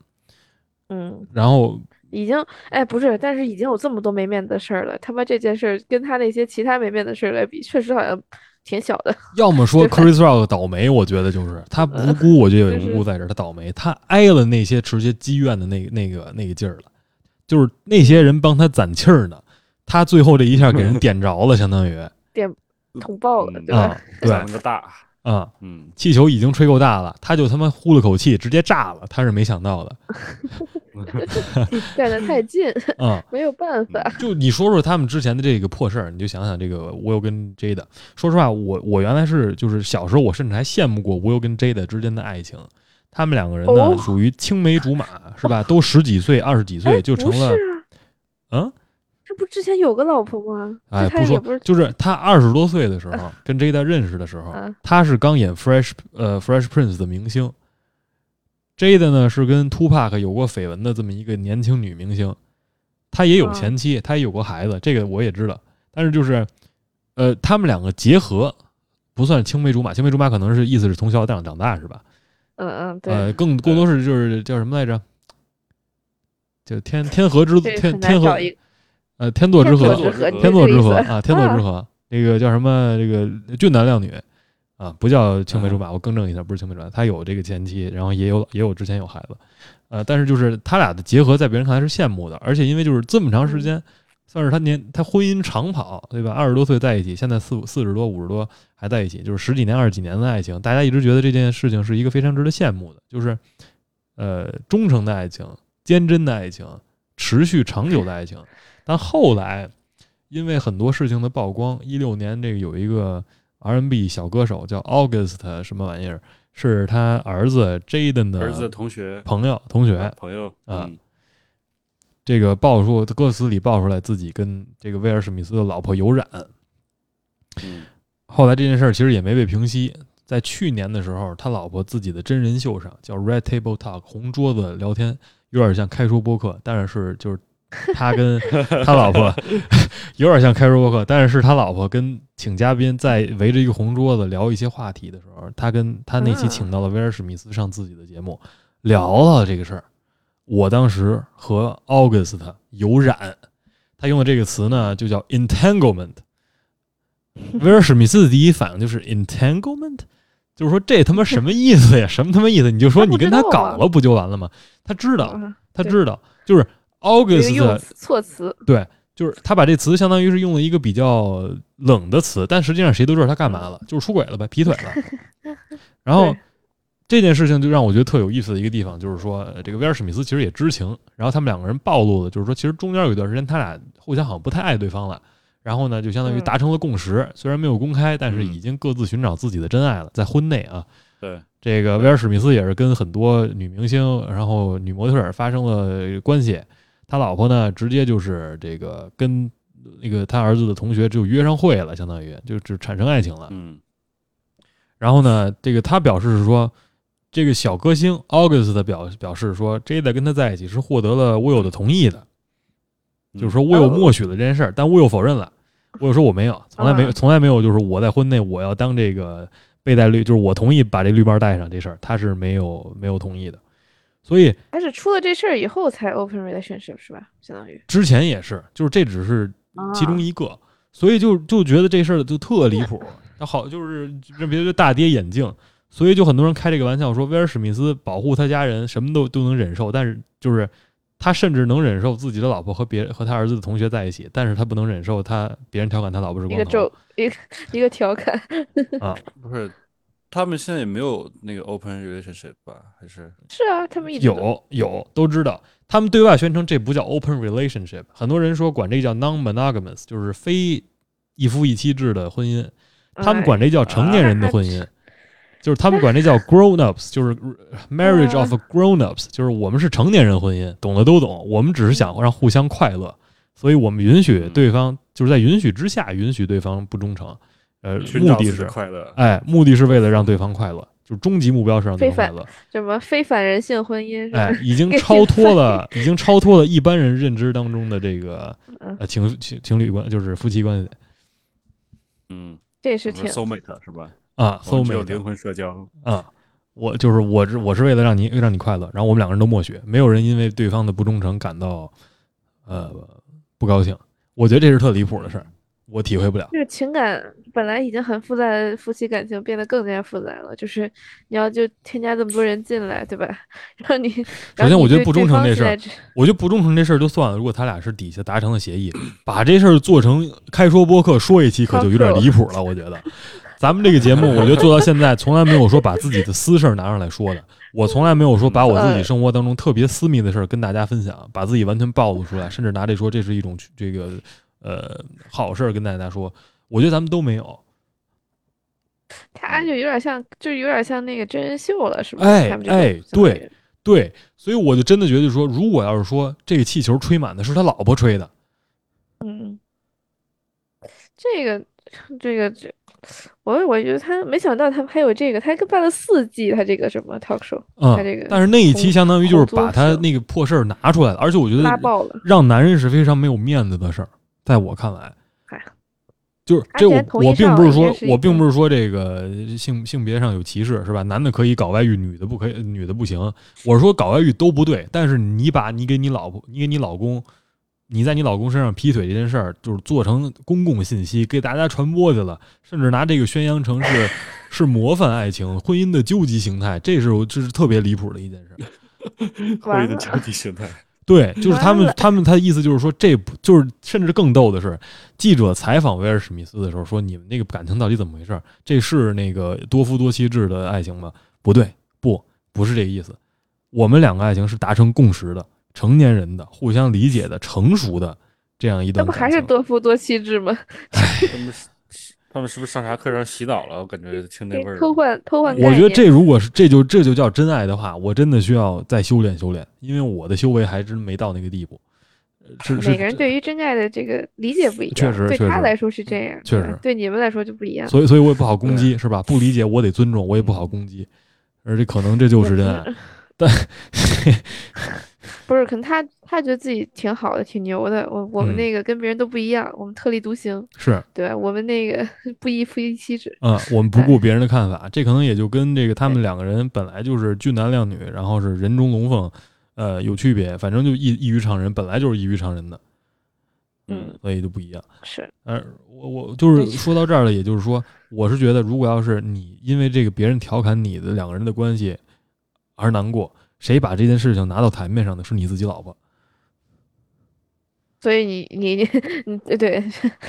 嗯，然后已经哎不是，但是已经有这么多没面子的事儿了，他把这件事儿跟他那些其他没面子的事儿来比，确实好像挺小的。要么说 Chris Rock 倒霉，我觉得就是他无辜，我觉得也就是无辜在这儿，他倒霉，他挨了那些直接积怨的那个那个那个劲儿了，就是那些人帮他攒气儿呢，他最后这一下给人 点着了，相当于捅爆了，嗯对吧？啊，对大，啊，嗯，气球已经吹够大了，他就他妈呼了口气，直接炸了，他是没想到的 站得太近，啊。没有办法。就你说说他们之前的这个破事儿，你就想想这个 Will 跟 J 的。说实话，我我原来是就是小时候，我甚至还羡慕过 Will 跟 J 的之间的爱情。他们两个人呢，哦属于青梅竹马，是吧？都十几岁、二十几岁哎，就成了嗯，这不之前有个老婆吗？哎，不说就是他二十多岁的时候跟 Jada 认识的时候啊，他是刚演 Fresh 呃 Fresh Prince 的明星，Jada 呢是跟 Tupac 有过绯闻的这么一个年轻女明星，她也有啊前妻，她也有过孩子，这个我也知道，但是就是呃他们两个结合不算青梅竹马，青梅竹马可能是意思是从小长长大是吧？嗯嗯，对，呃，更更多是就是叫什么来着？就天天河之天天河呃天作之合天作之合，啊，天作之啊合。那个叫什么？这个俊男靓女啊，不叫青梅竹马。我更正一下，不是青梅竹马，他有这个前妻，然后也有也有之前有孩子，呃，但是就是他俩的结合，在别人看来是羡慕的，而且因为就是这么长时间，算是他年他婚姻长跑，对吧？二十多岁在一起，现在四五四十多五十多还在一起，就是十几年二十几年的爱情，大家一直觉得这件事情是一个非常值得羡慕的，就是呃忠诚的爱情、坚贞的爱情、持续长久的爱情。但后来因为很多事情的曝光，一六年这个有一个 R&B 小歌手叫 August 什么玩意儿，是他儿子 Jaden 的儿子同学、朋友同学，朋友啊嗯这个爆出歌词里爆出来自己跟这个威尔史密斯的老婆有染。嗯后来这件事儿其实也没被平息，在去年的时候，他老婆自己的真人秀上叫 Red Table Talk 红桌子聊天，有点像开说播客，但是就是 他跟他老婆有点像开说播客，但是是他老婆跟请嘉宾在围着一个红桌子聊一些话题的时候，他跟他那期请到了威尔史密斯上自己的节目，聊了这个事儿。我当时和 August 有染。他用的这个词呢，就叫 entanglement。威尔史密斯的第一反应就是 entanglement，就是说这他妈什么意思呀？什么他妈意思？你就说你跟他搞了不就完了吗？他知道，嗯他知道，就是这个 August 用词措辞，对，就是他把这词相当于是用了一个比较冷的词，但实际上谁都知道他干嘛了，就是出轨了呗，劈腿了。然后这件事情就让我觉得特有意思的一个地方，就是说呃这个威尔史密斯其实也知情，然后他们两个人暴露了，就是说其实中间有一段时间他俩互相好像不太爱对方了。然后呢，就相当于嗯达成了共识，虽然没有公开，但是嗯已经各自寻找自己的真爱了，在婚内啊。对，这个威尔史密斯也是跟很多女明星，然后女模特发生了关系。他老婆呢，直接就是这个跟那个他儿子的同学就约上会了，相当于就就产生爱情了。嗯然后呢，这个他表示是说，这个小歌星 August 的表表示说，Jada 跟他在一起是获得了 Will 的同意的，就是说 Will 哦默许了这件事儿，但 Will 否认了。Will 说我没有，从来没有，啊从来没有，就是我在婚内我要当这个被戴绿，就是我同意把这绿帽戴上这事儿，他是没有没有同意的。所以还是出了这事儿以后才 open relationship 是吧？相当于之前也是，就是这只是其中一一个，所以就就觉得这事儿就特离谱，那好就是让别人大跌眼镜，所以就很多人开这个玩笑说，威尔史密斯保护他家人，什么都都能忍受，但是就是他甚至能忍受自己的老婆和别和他儿子的同学在一起，但是他不能忍受他别人调侃他老婆是一个光头咒，一个一个调侃，啊，不是，他们现在也没有那个 open relationship 吧？还是？是啊，他们一直有有都知道，他们对外宣称这不叫 open relationship，很多人说管这叫 non-monogamous，就是非一夫一妻制的婚姻。他们管这叫成年人的婚姻，就是他们管这叫 grown ups，就是 marriage of grown ups，就是我们是成年人婚姻，懂的都懂，我们只是想让互相快乐，所以我们允许对方就是在允许之下允许对方不忠诚，呃，目的是快乐？哎，目的是为了让对方快乐，就是终极目标是让对方快乐，什么非反人性婚姻是吧？哎，已经超脱了，已经超脱了一般人认知当中的这个嗯，呃情情情侣关，就是夫妻关系嗯，这是挺 soul mate 是吧？啊，soul mate 灵魂社交。啊，我就是我是我是为了让你让你快乐，然后我们两个人都默许，没有人因为对方的不忠诚感到呃不高兴。我觉得这是特离谱的事儿，我体会不了。这个情感本来已经很复杂的夫妻感情变得更加复杂了，就是你要就添加这么多人进来，对吧？然后你首先我觉得不忠诚这事儿我觉得不忠诚这事儿就算了，如果他俩是底下达成了协议，把这事儿做成开说播客说一期，可就有点离谱了。我觉得，咱们这个节目，我觉得做到现在，从来没有说把自己的私事儿拿上来说的。我从来没有说把我自己生活当中特别私密的事儿跟大家分享，把自己完全暴露出来，甚至拿这说这是一种这个呃好事儿跟大家说。我觉得咱们都没有。他就有点像，就有点像那个真人秀了，是吧？哎哎对对，所以我就真的觉得说，如果要是说这个气球吹满的是他老婆吹的，嗯，这个这个这，我我觉得他没想到他们还有这个，他还办了四季，他这个什么 talk show 嗯他这个，但是那一期相当于就是把他那个破事儿拿出来了，而且我觉得拉爆了。让男人是非常没有面子的事儿，在我看来，就是这我我并不是说我并不是说这个性性别上有歧视是吧？男的可以搞外遇，女的不可以，女的不行。我是说搞外遇都不对，但是你把你给你老婆，你给你老公，你在你老公身上劈腿这件事儿，就是做成公共信息给大家传播去了，甚至拿这个宣扬成是 是模范爱情、婚姻的究极形态，这是我这是特别离谱的一件事。婚姻的完了交际形态。对，就是他们，他们他的意思就是说，这不就是甚至更逗的是，记者采访威尔史密斯的时候说，你们那个感情到底怎么回事？这是那个多夫多妻制的爱情吗？不对，不，不是这个意思。我们两个爱情是达成共识的，成年人的、互相理解的、成熟的这样一段那。不还是多夫多妻制吗？他们是不是上啥课让洗澡了？我感觉听那味儿。偷换偷换我。觉得这如果是这就这就叫真爱的话，我真的需要再修炼修炼，因为我的修为还真没到那个地步。呃是是每个人对于真爱的这个理解不一样，确实对确实他来说是这样，确实对你们来说就不一样。所以所以我也不好攻击，是吧？不理解我得尊重，我也不好攻击，而且可能这就是真爱。但 不是，可能他他觉得自己挺好的，挺牛的。我我们嗯那个跟别人都不一样，我们特立独行，是，对？我们那个 不依夫一妻制。嗯，我们不顾别人的看法，这可能也就跟这个他们两个人本来就是俊男靓女，然后是人中龙凤，呃有区别，反正就异异于常人，本来就是异于常人的，嗯，所以就不一样。是，呃，我我就是说到这儿了，也就是说，我是觉得，如果要是你因为这个别人调侃你的两个人的关系而难过，谁把这件事情拿到台面上的是你自己老婆。所以你你你你对对，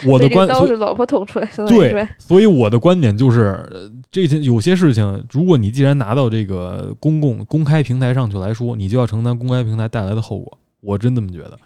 我的观，所以所以这刀是老婆捅出来的，对，所以我的观点就是，呃这些有些事情，如果你既然拿到这个公共公开平台上去来说，你就要承担公开平台带来的后果。我真这么觉得。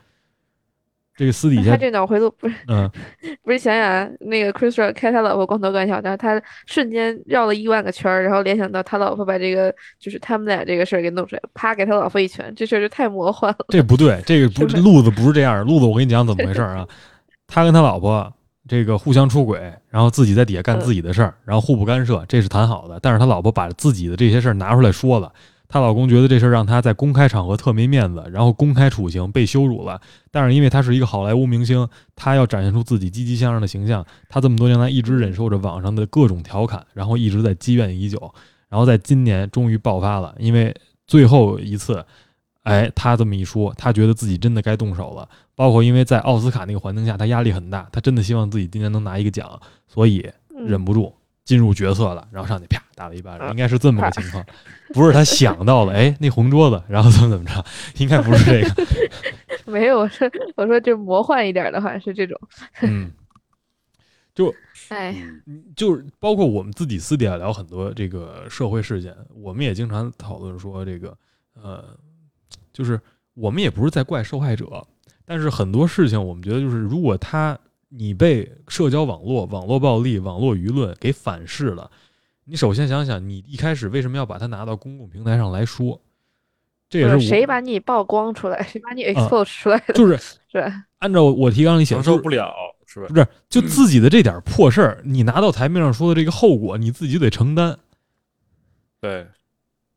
这个私底下，他这脑回路不是嗯，不是想想那个 Chris Rock 开他老婆光头干笑，然后他瞬间绕了一万个圈儿，然后联想到他老婆把这个就是他们俩这个事儿给弄出来，啪给他老婆一拳，这事儿就太魔幻了。这不对，这个不是路子不是这样的。路子，我跟你讲怎么回事儿啊？他跟他老婆这个互相出轨，然后自己在底下干自己的事儿，然后互不干涉，这是谈好的。但是他老婆把自己的这些事儿拿出来说了，她老公觉得这事儿让她在公开场合特没面子，然后公开处刑被羞辱了。但是因为她是一个好莱坞明星，她要展现出自己积极向上的形象，她这么多年来一直忍受着网上的各种调侃，然后一直在积怨已久，然后在今年终于爆发了，因为最后一次。哎，她这么一说，她觉得自己真的该动手了。包括因为在奥斯卡那个环境下，她压力很大，她真的希望自己今年能拿一个奖，所以忍不住进入角色了，然后上去啪打了一巴掌，啊。应该是这么个情况，不是他想到了，哎，那红桌子，然后怎么怎么着，应该不是这个，没有，我说我说就魔幻一点的话是这种，嗯，就哎，嗯。就是包括我们自己私底下聊很多这个社会事件，我们也经常讨论说这个，呃，就是我们也不是在怪受害者，但是很多事情我们觉得就是，如果他你被社交网络、网络暴力、网络舆论给反噬了，你首先想想，你一开始为什么要把它拿到公共平台上来说？这也是谁把你曝光出来，谁把你 expose 出来的，就是是吧？按照我提纲里写承受不了是吧不？是，就自己的这点破事儿，你拿到台面上说的这个后果，你自己得承担。对，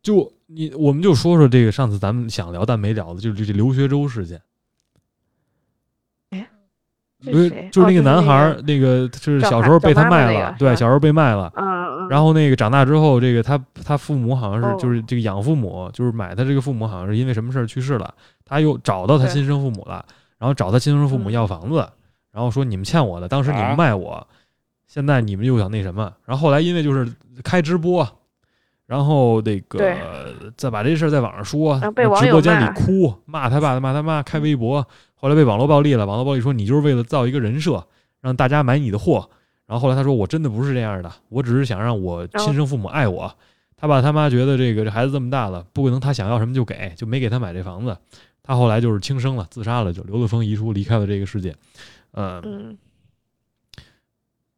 就你，我们就说说这个上次咱们想聊但没聊的，就是这这刘学周事件。这就是就是那个男孩那个是小时候被他卖了，对，小时候被卖了。嗯嗯，然后那个长大之后，这个他他父母好像是哦。就是这个养父母，就是买他这个父母好像是因为什么事儿去世了，他又找到他亲生父母了，然后找他亲生父母嗯。要房子，然后说你们欠我的，当时你们啊。卖我，现在你们又想那什么，然后后来因为就是开直播，然后那个再把这事儿在网上说直播间里。哭骂他爸骂他妈，开微博，后来被网络暴力了，网络暴力说你就是为了造一个人设，让大家买你的货。然后后来他说我真的不是这样的，我只是想让我亲生父母爱我。他爸他妈觉得这个这孩子这么大了，不可能他想要什么就给，就没给他买这房子。他后来就是轻生了，自杀了，就留了封遗书离开了这个世界。呃，嗯，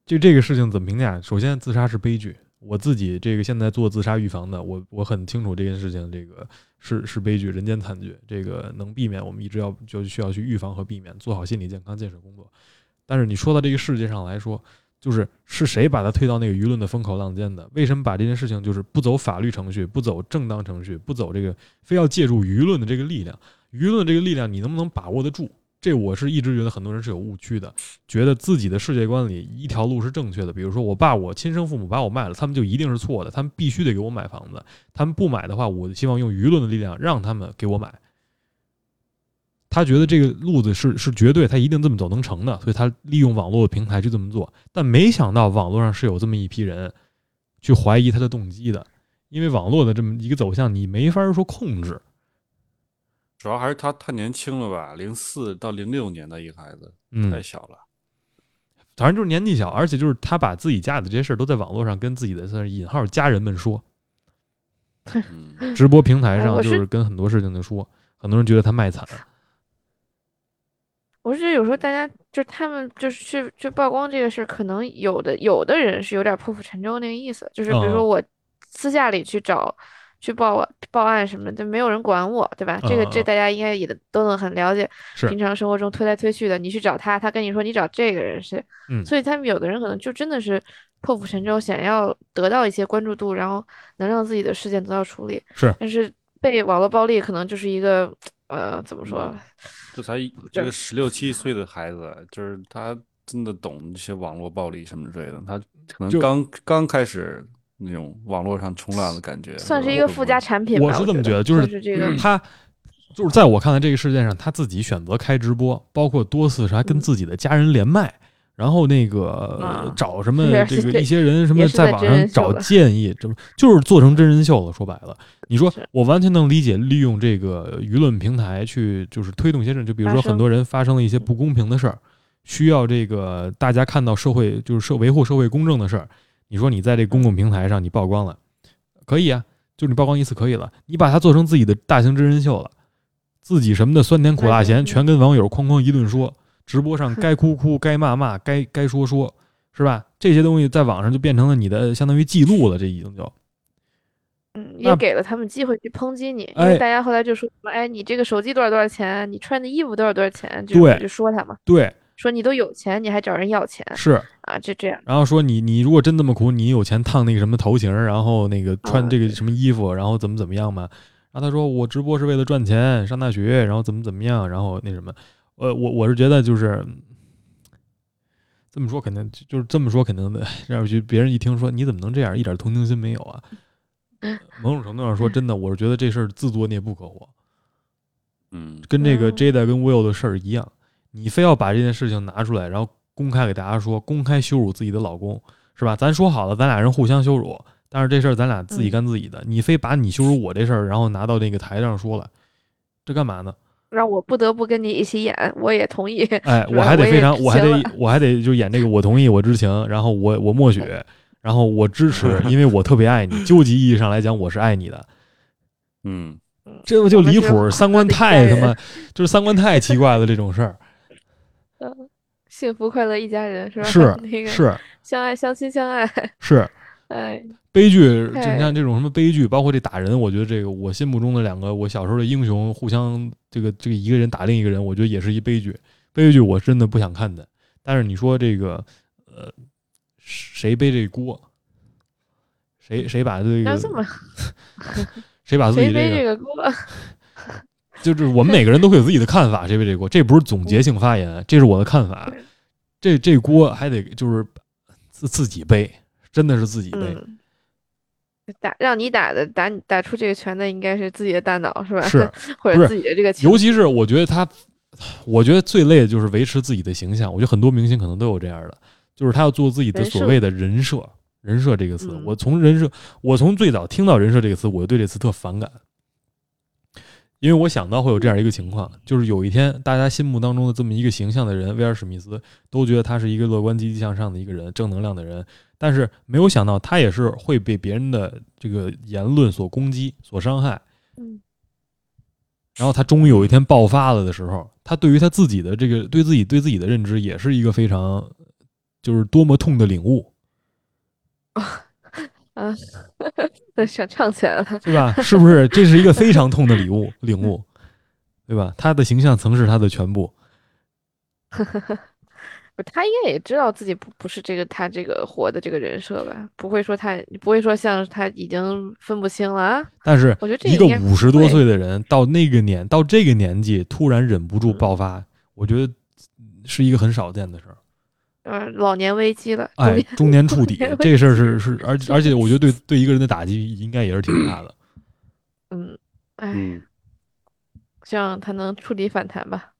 就这个事情怎么评价？首先，自杀是悲剧。我自己这个现在做自杀预防的，我我很清楚这件事情，这个是是悲剧，人间惨剧。这个能避免，我们一直要就需要去预防和避免，做好心理健康建设工作。但是你说到这个世界上来说，就是是谁把他推到那个舆论的风口浪尖的？为什么把这件事情就是不走法律程序，不走正当程序，不走这个非要借助舆论的这个力量？舆论这个力量，你能不能把握得住？这我是一直觉得很多人是有误区的，觉得自己的世界观里一条路是正确的。比如说，我爸我亲生父母把我卖了，他们就一定是错的，他们必须得给我买房子。他们不买的话，我希望用舆论的力量让他们给我买。他觉得这个路子是是绝对，他一定这么走能成的，所以他利用网络的平台去这么做。但没想到网络上是有这么一批人去怀疑他的动机的，因为网络的这么一个走向，你没法说控制。主要还是他太年轻了吧，零四到零六年的一个孩子，嗯，太小了。反正就是年纪小，而且就是他把自己家里的这些事儿都在网络上跟自己的算是引号家人们说，嗯，直播平台上就是是跟很多事情就说，很多人觉得他卖惨，我是觉得有时候大家就是他们就是去去曝光这个事儿，可能有的有的人是有点破釜沉舟那个意思，就是比如嗯。说我私下里去找去报报案什么的，没有人管我，对吧？这个这大家应该也都能很了解。是平常生活中推来推去的，你去找他，他跟你说你找这个人是，嗯所以他们有的人可能就真的是破釜沉舟，想要得到一些关注度，然后能让自己的事件得到处理。是但是被网络暴力可能就是一个呃怎么说？嗯这才这个十六七岁的孩子，就是他真的懂这些网络暴力什么之类的，他可能刚刚开始那种网络上冲浪的感觉，算是一个附加产品吧。我是这么觉得，就是他就是在我看来，这个事件上他自己选择开直播，包括多次是还跟嗯自己的家人连麦，然后那个啊找什么这个一些人什么在在网上找建议，就是做成真人秀了？说白了，你说我完全能理解利用这个舆论平台去就是推动一些事，就比如说很多人发生了一些不公平的事儿，需要这个大家看到社会就是社维护社会公正的事儿，你说你在这公共平台上你曝光了，可以啊，就是你曝光一次可以了，你把它做成自己的大型真人秀了，自己什么的酸甜苦辣咸嗯全跟网友哐哐一顿说，直播上该哭哭该骂骂该该说说，是吧？这些东西在网上就变成了你的相当于记录了，这已经就嗯，也给了他们机会去抨击你，因哎为大家后来就说什么，哎，你这个手机多少多少钱，你穿的衣服多少多少钱，就对就说他嘛，对说你都有钱，你还找人要钱是。啊，就这样。然后说你你如果真这么苦，你有钱烫那个什么头型，然后那个穿啊这个什么衣服，然后怎么怎么样嘛？然后他说我直播是为了赚钱，上大学，然后怎么怎么样，然后那什么，呃，我我是觉得就是这么说，肯定就就是这么说，肯定的让去别人一听说你怎么能这样，一点同情心没有啊？某种程度上说，真的，我是觉得这事儿自作孽不可活，嗯，跟这个嗯 Jada 跟 Will 的事儿一样，你非要把这件事情拿出来，然后公开给大家说，公开羞辱自己的老公，是吧？咱说好了，咱俩人互相羞辱，但是这事儿咱俩自己干自己的，你非把你羞辱我这事儿，然后拿到那个台上说了，这干嘛呢？让我不得不跟你一起演，我也同意。哎，我还得非常，我还得我还得就演这个，我同意，我知情，然后我我默许，然后我支持，因为我特别爱你。究极意义上来讲，我是爱你的，嗯，这不就离谱？三观太他妈，就是三观太奇怪了，这种事儿嗯，幸福快乐一家人是吧？是 那个是相爱相亲相爱，是。哎，悲剧，就太你看这种什么悲剧，包括这打人，我觉得这个我心目中的两个我小时候的英雄，互相这个这个一个人打另一个人，我觉得也是一悲剧。悲剧我真的不想看的。但是你说这个，呃，谁背这锅？谁谁把这个么谁把自己背这个，这个锅？就是我们每个人都会有自己的看法，谁背这锅？这不是总结性发言，这是我的看法。这这锅还得就是自自己背，真的是自己背。嗯，打让你打的打你打出这个拳的应该是自己的大脑是吧？是，或者自己的这个尤其是我觉得他，我觉得最累的就是维持自己的形象。我觉得很多明星可能都有这样的，就是他要做自己的所谓的人设。人设这个词，嗯我从人设，我从最早听到人设这个词，我就对这词特反感，因为我想到会有这样一个情况，就是有一天大家心目当中的这么一个形象的人，威尔史密斯都觉得他是一个乐观、积极向上的一个人，正能量的人，但是没有想到他也是会被别人的这个言论所攻击、所伤害。嗯。然后他终于有一天爆发了的时候，他对于他自己的这个对自己对自己的认知，也是一个非常就是多么痛的领悟，啊，想唱起来了。对吧？是不是？这是一个非常痛的礼物领悟，对吧？他的形象曾是他的全部，不他应该也知道自己不不是这个他这个活的这个人设吧？不会说他不会说像他已经分不清了啊？但是我觉得这一个五十多岁的人到那个年到这个年纪，突然忍不住嗯爆发，我觉得是一个很少见的事儿。呃，老年危机了，中哎，中年触底，这事儿是是，而而且我觉得对对一个人的打击应该也是挺大的。嗯，哎，嗯，希望他能触底反弹吧，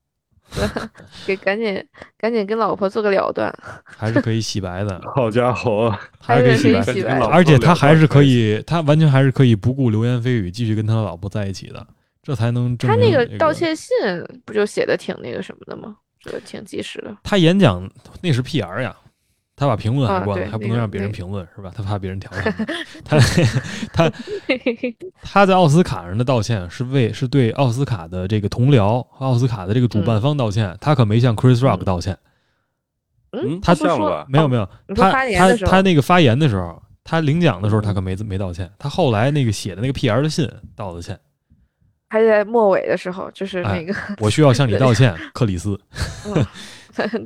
给赶紧赶紧跟老婆做个了断，还是可以洗白的，好家伙，还是可以洗白而且他还是可以，他完全还是可以不顾流言蜚语，继续跟他的老婆在一起的，这才能证他明这那个道，歉信不就写的挺那个什么的吗？挺及时的。他演讲那是 PR 呀，他把评论还啊关了，还不能让别人那个评论是吧？他怕别人调侃 他，他他 他在奥斯卡上的道歉是为是对奥斯卡的这个同僚和奥斯卡的这个主办方道歉，他可没向 Chris Rock 嗯道歉，嗯，他不说像了吧？没有没有，他他他那个发言的时候，他领奖的时候他嗯可没没道歉，他后来那个写的那个 PR 的信道的歉。还在末尾的时候，就是哎那个，我需要向你道歉，克里斯嗯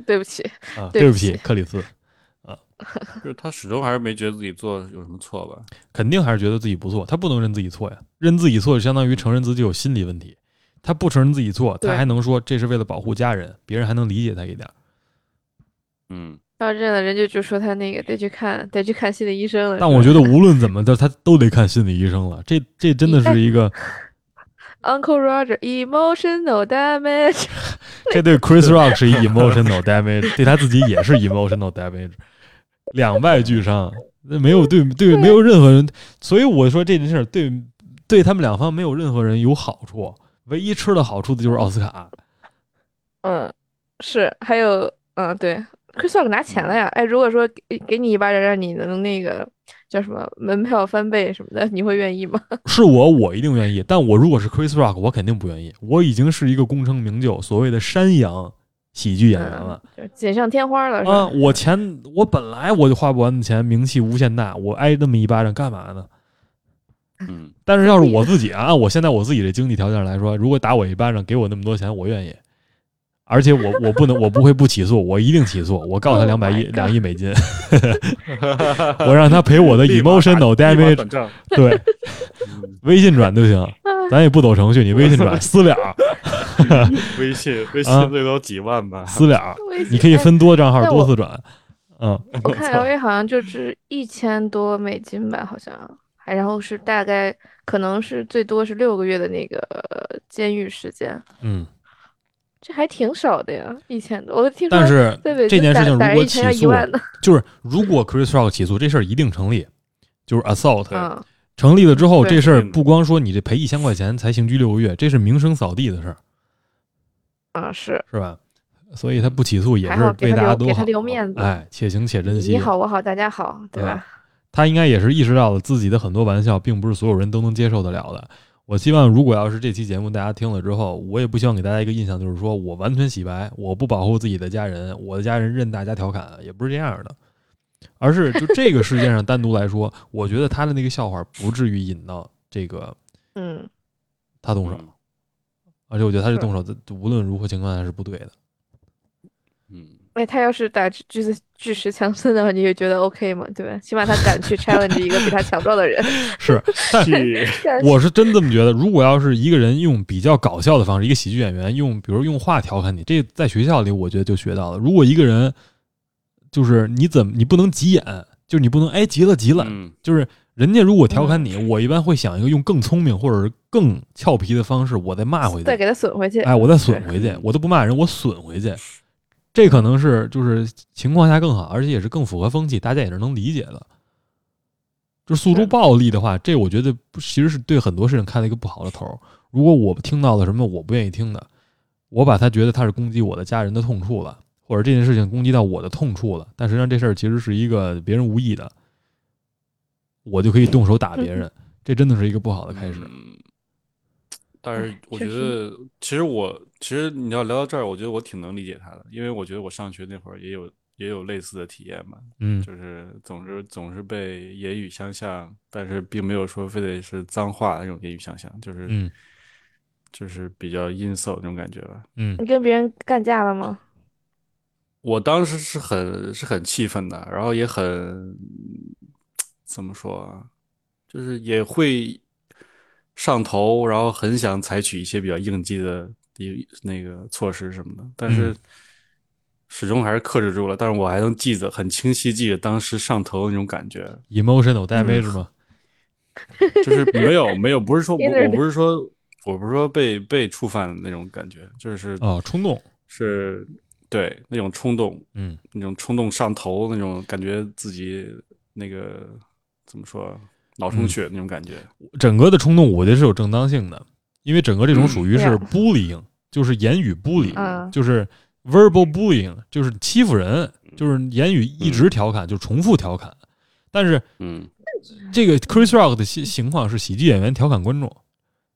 对不起，啊，对不起对不起，克里斯，就是他始终还是没觉得自己做有什么错吧？肯定还是觉得自己不错，他不能认自己错呀，认自己错就相当于承认自己有心理问题，他不承认自己错，他还能说这是为了保护家人，别人还能理解他一点。嗯，要认了，人家就说他那个得去看得去看心理医生了。但我觉得无论怎么的，他都得看心理医生了，这这真的是一个 Uncle Roger emotional damage。这对 Chris Rock 是 emotional damage，对他自己也是 emotional damage，两败俱伤。那没有对对没有任何人，所以我说这件事儿对对他们两方没有任何人有好处，唯一吃的好处的就是奥斯卡。嗯，是，还有，嗯，对，Chris Rock 拿钱了呀。哎，如果说给给你一巴掌，让你能那个叫什么门票翻倍什么的，你会愿意吗？是我，我一定愿意。但我如果是 Chris Rock，我肯定不愿意。我已经是一个功成名就，所谓的山羊喜剧演员了，就锦上添花了。啊，我钱我本来我就花不完的钱，名气无限大，我挨那么一巴掌干嘛呢？嗯，但是要是我自己啊，按我现在我自己的经济条件来说，如果打我一巴掌，给我那么多钱，我愿意。而且我我不能我不会不起诉，我一定起诉，我告他两百亿两亿美金，我让他赔我的 emotional damage。对，微信转就行，咱也不走程序，你微信转私了。微信微信最多几万吧，私了，你可以分多账号多次转。嗯，我看 L A 好像就是一千多美金吧，好像，还然后是大概可能是最多是六个月的那个监狱时间。嗯。这还挺少的呀，一千多。我听说，但是这件事情如果起诉，就是如果 Chris Rock 起诉这事儿一定成立，就是 assault 成立了之后，这事儿不光说你这赔一千块钱才刑拘六个月，这是名声扫地的事儿。啊，是是吧？所以他不起诉也是为大家都好，留面子。哎，且行且珍惜。你好，我好，大家好，对吧？他应该也是意识到了自己的很多玩笑，并不是所有人都能接受得了的。我希望，如果要是这期节目大家听了之后，我也不希望给大家一个印象，就是说我完全洗白，我不保护自己的家人，我的家人任大家调侃，也不是这样的，而是就这个事件上单独来说，我觉得他的那个笑话不至于引到这个，嗯，他动手，而且我觉得他这动手，无论如何情况下是不对的，嗯。哎，他要是打巨石巨石强森的话，你就觉得 OK 吗？对吧？起码他敢去 challenge 一个比他强壮的人。是，但 我是真这么觉得。如果要是一个人用比较搞笑的方式，一个喜剧演员用，比如用话调侃你，这在学校里我觉得就学到了。如果一个人就是你怎么你不能急眼，就是你不能哎急了急了，就是人家如果调侃你，我一般会想一个用更聪明或者是更俏皮的方式，我再骂回去，再给他损回去。哎，我再损回去，我都不骂人，我损回去。这可能是就是情况下更好，而且也是更符合风气，大家也是能理解的。就诉诸暴力的话，这我觉得其实是对很多事情开了一个不好的头。如果我听到了什么我不愿意听的，我把他觉得他是攻击我的家人的痛处了，或者这件事情攻击到我的痛处了，但实际上这事儿其实是一个别人无意的，我就可以动手打别人，这真的是一个不好的开始。但是我觉得，其实我其实你要聊到这儿，我觉得我挺能理解他的，因为我觉得我上学那会儿也有也有类似的体验嘛，嗯，就是总是总是被言语相向，但是并没有说非得是脏话那种言语相向，就是嗯，就是比较阴森那种感觉吧，嗯，你跟别人干架了吗？我当时是很是很气愤的，然后也很怎么说啊，就是也会。上头，然后很想采取一些比较应激的一那个措施什么的，但是始终还是克制住了。但是我还能记得很清晰，记得当时上头的那种感觉。emotional damage 吗？就是没有没有，不是说我 我不是说我不是说被被触犯的那种感觉，就是哦冲动是对那种冲动，嗯，那种冲动上头那种感觉，自己那个怎么说？脑充血那种感觉，整个的冲动我觉得是有正当性的，因为整个这种属于是 bullying，就是言语 bullying，就是 verbal bullying，就是欺负人，就是言语一直调侃，就重复调侃。但是，嗯，这个 Chris Rock 的情情况是喜剧演员调侃观众，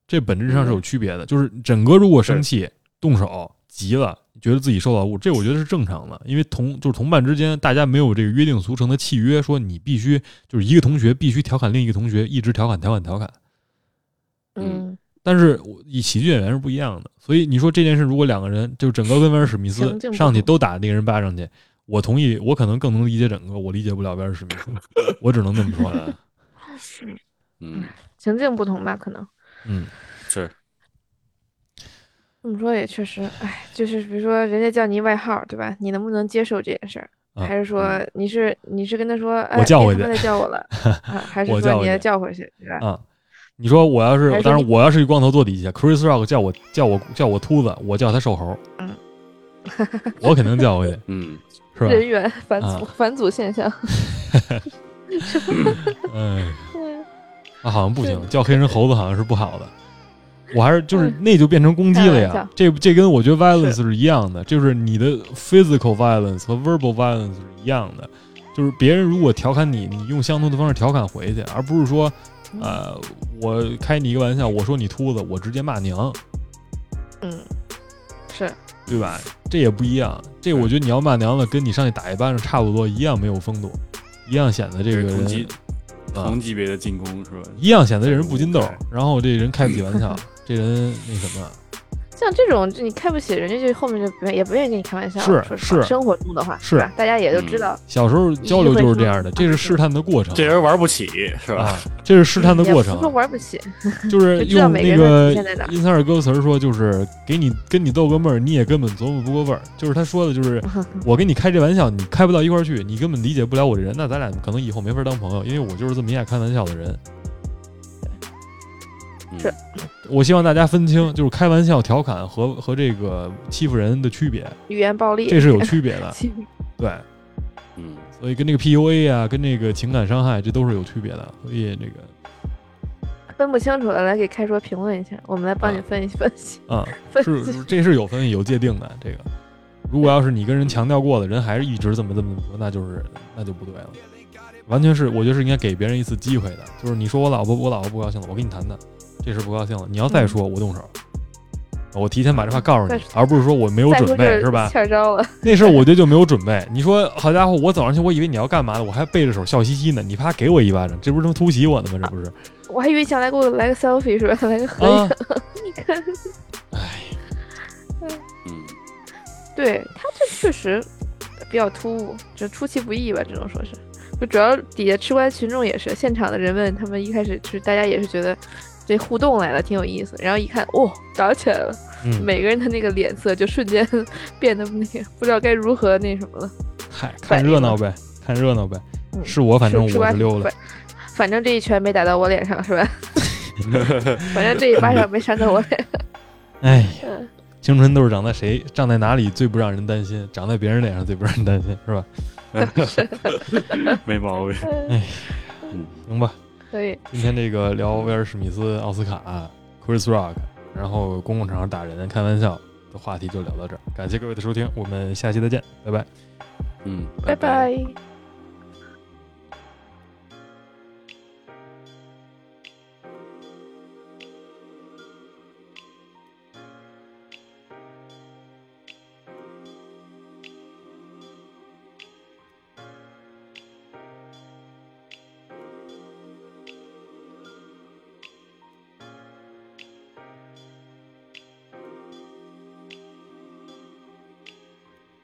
这本质上是有区别的。就是整个如果生气、动手、急了。觉得自己受到侮辱，这我觉得是正常的，因为同就是同伴之间，大家没有这个约定俗成的契约，说你必须就是一个同学必须调侃另一个同学，一直调侃调侃调侃。嗯，但是以喜剧演员是不一样的，所以你说这件事，如果两个人就整个威尔史密斯上去都打那个人巴掌去，我同意，我可能更能理解整个，我理解不了威尔史密斯，我只能这么说了。嗯，情境不同吧，可能。嗯，是。这么说也确实，哎，就是比如说人家叫你外号，对吧？你能不能接受这件事儿？还是说你是你是跟他说，哎，我叫回去，他再叫我了，还是说你要叫回去，对吧？啊，你说我要是还，是当然我要是一光头坐底下，Chris Rock 叫我叫我叫我秃子，我叫他瘦猴，嗯，我肯定叫回去，嗯，是吧？人猿返祖、啊返祖现象。哎，嗯啊，好像不行，叫黑人猴子好像是不好的。我还是就是嗯那就变成攻击了呀这这跟我觉得 violence 是一样的，就是你的 physical violence 和 verbal violence 是一样的，就是别人如果调侃你，你用相同的方式调侃回去，而不是说，呃，我开你一个玩笑，我说你秃子，我直接骂娘，嗯，是。对吧？这也不一样，这我觉得你要骂娘了，跟你上去打一巴掌差不多，一样没有风度，一样显得这个同级别的进攻是吧？一样显得这人不禁斗，然后这人开不起玩笑，这人那什么，像这种，你开不起，人家就后面就不愿也不愿意跟你开玩笑。是是生活中的话，是？大家也都嗯知道，小时候交流就是这样的，这是试探的过程这人玩不起是吧？啊，这是试探的过程玩不起，就是 用那个人的个极限在哪儿因塞尔歌词说，就是给你跟你逗个闷儿，你也根本琢磨不过味儿，就是他说的就是 我跟你开这玩笑，你开不到一块儿去，你根本理解不了我这人，那咱俩可能以后没法当朋友，因为我就是这么一爱开玩笑的人。嗯是我希望大家分清，就是开玩笑、调侃和和这个欺负人的区别，语言暴力，这是有区别的。对，嗯，所以跟这个 PUA 啊，跟这个情感伤害，这都是有区别的。所以这个分不清楚的来给开说评论一下，我们来帮你分析分析。啊，分是析这是有分析有界定的。这个，如果要是你跟人强调过的人还是一直这么这么说，那就是那就不对了。完全是我觉得是应该给别人一次机会的，就是你说我老婆我老婆不高兴了，我跟你谈谈，这事不高兴了，你要再说我动手。我提前把这话告诉你，而不是说我没有准备，是吧？欠招了，那事儿我觉得就没有准备。你说好家伙，我走上去，我以为你要干嘛呢，我还背着手笑嘻嘻呢，你啪给我一巴掌，这不是能突袭我呢吗？这不是？我还以为想来给我来个 selfie 是吧？来个合影，啊，你看，哎嗯，对他这确实比较突兀，就出其不意吧，只能说是。就主要底下吃瓜群众也是，现场的人们他们一开始就是大家也是觉得这互动来了挺有意思，然后一看哦搞起来了，嗯，每个人的那个脸色就瞬间 变得那个不知道该如何那什么了。嗨，看热闹呗，看热闹呗。嗯是我，反正吃瓜我是溜了反。正这一拳没打到我脸上是吧？反正这一巴掌没扇到我脸上。哎，嗯青春痘长在谁长在哪里最不让人担心，长在别人脸上最不让人担心，是吧？没毛病。哎，嗯，行吧。可以，今天这个聊威尔史密斯、奥斯卡、Chris Rock，然后公共场合打人、开玩笑的话题就聊到这儿。感谢各位的收听，我们下期再见，拜拜。嗯，拜拜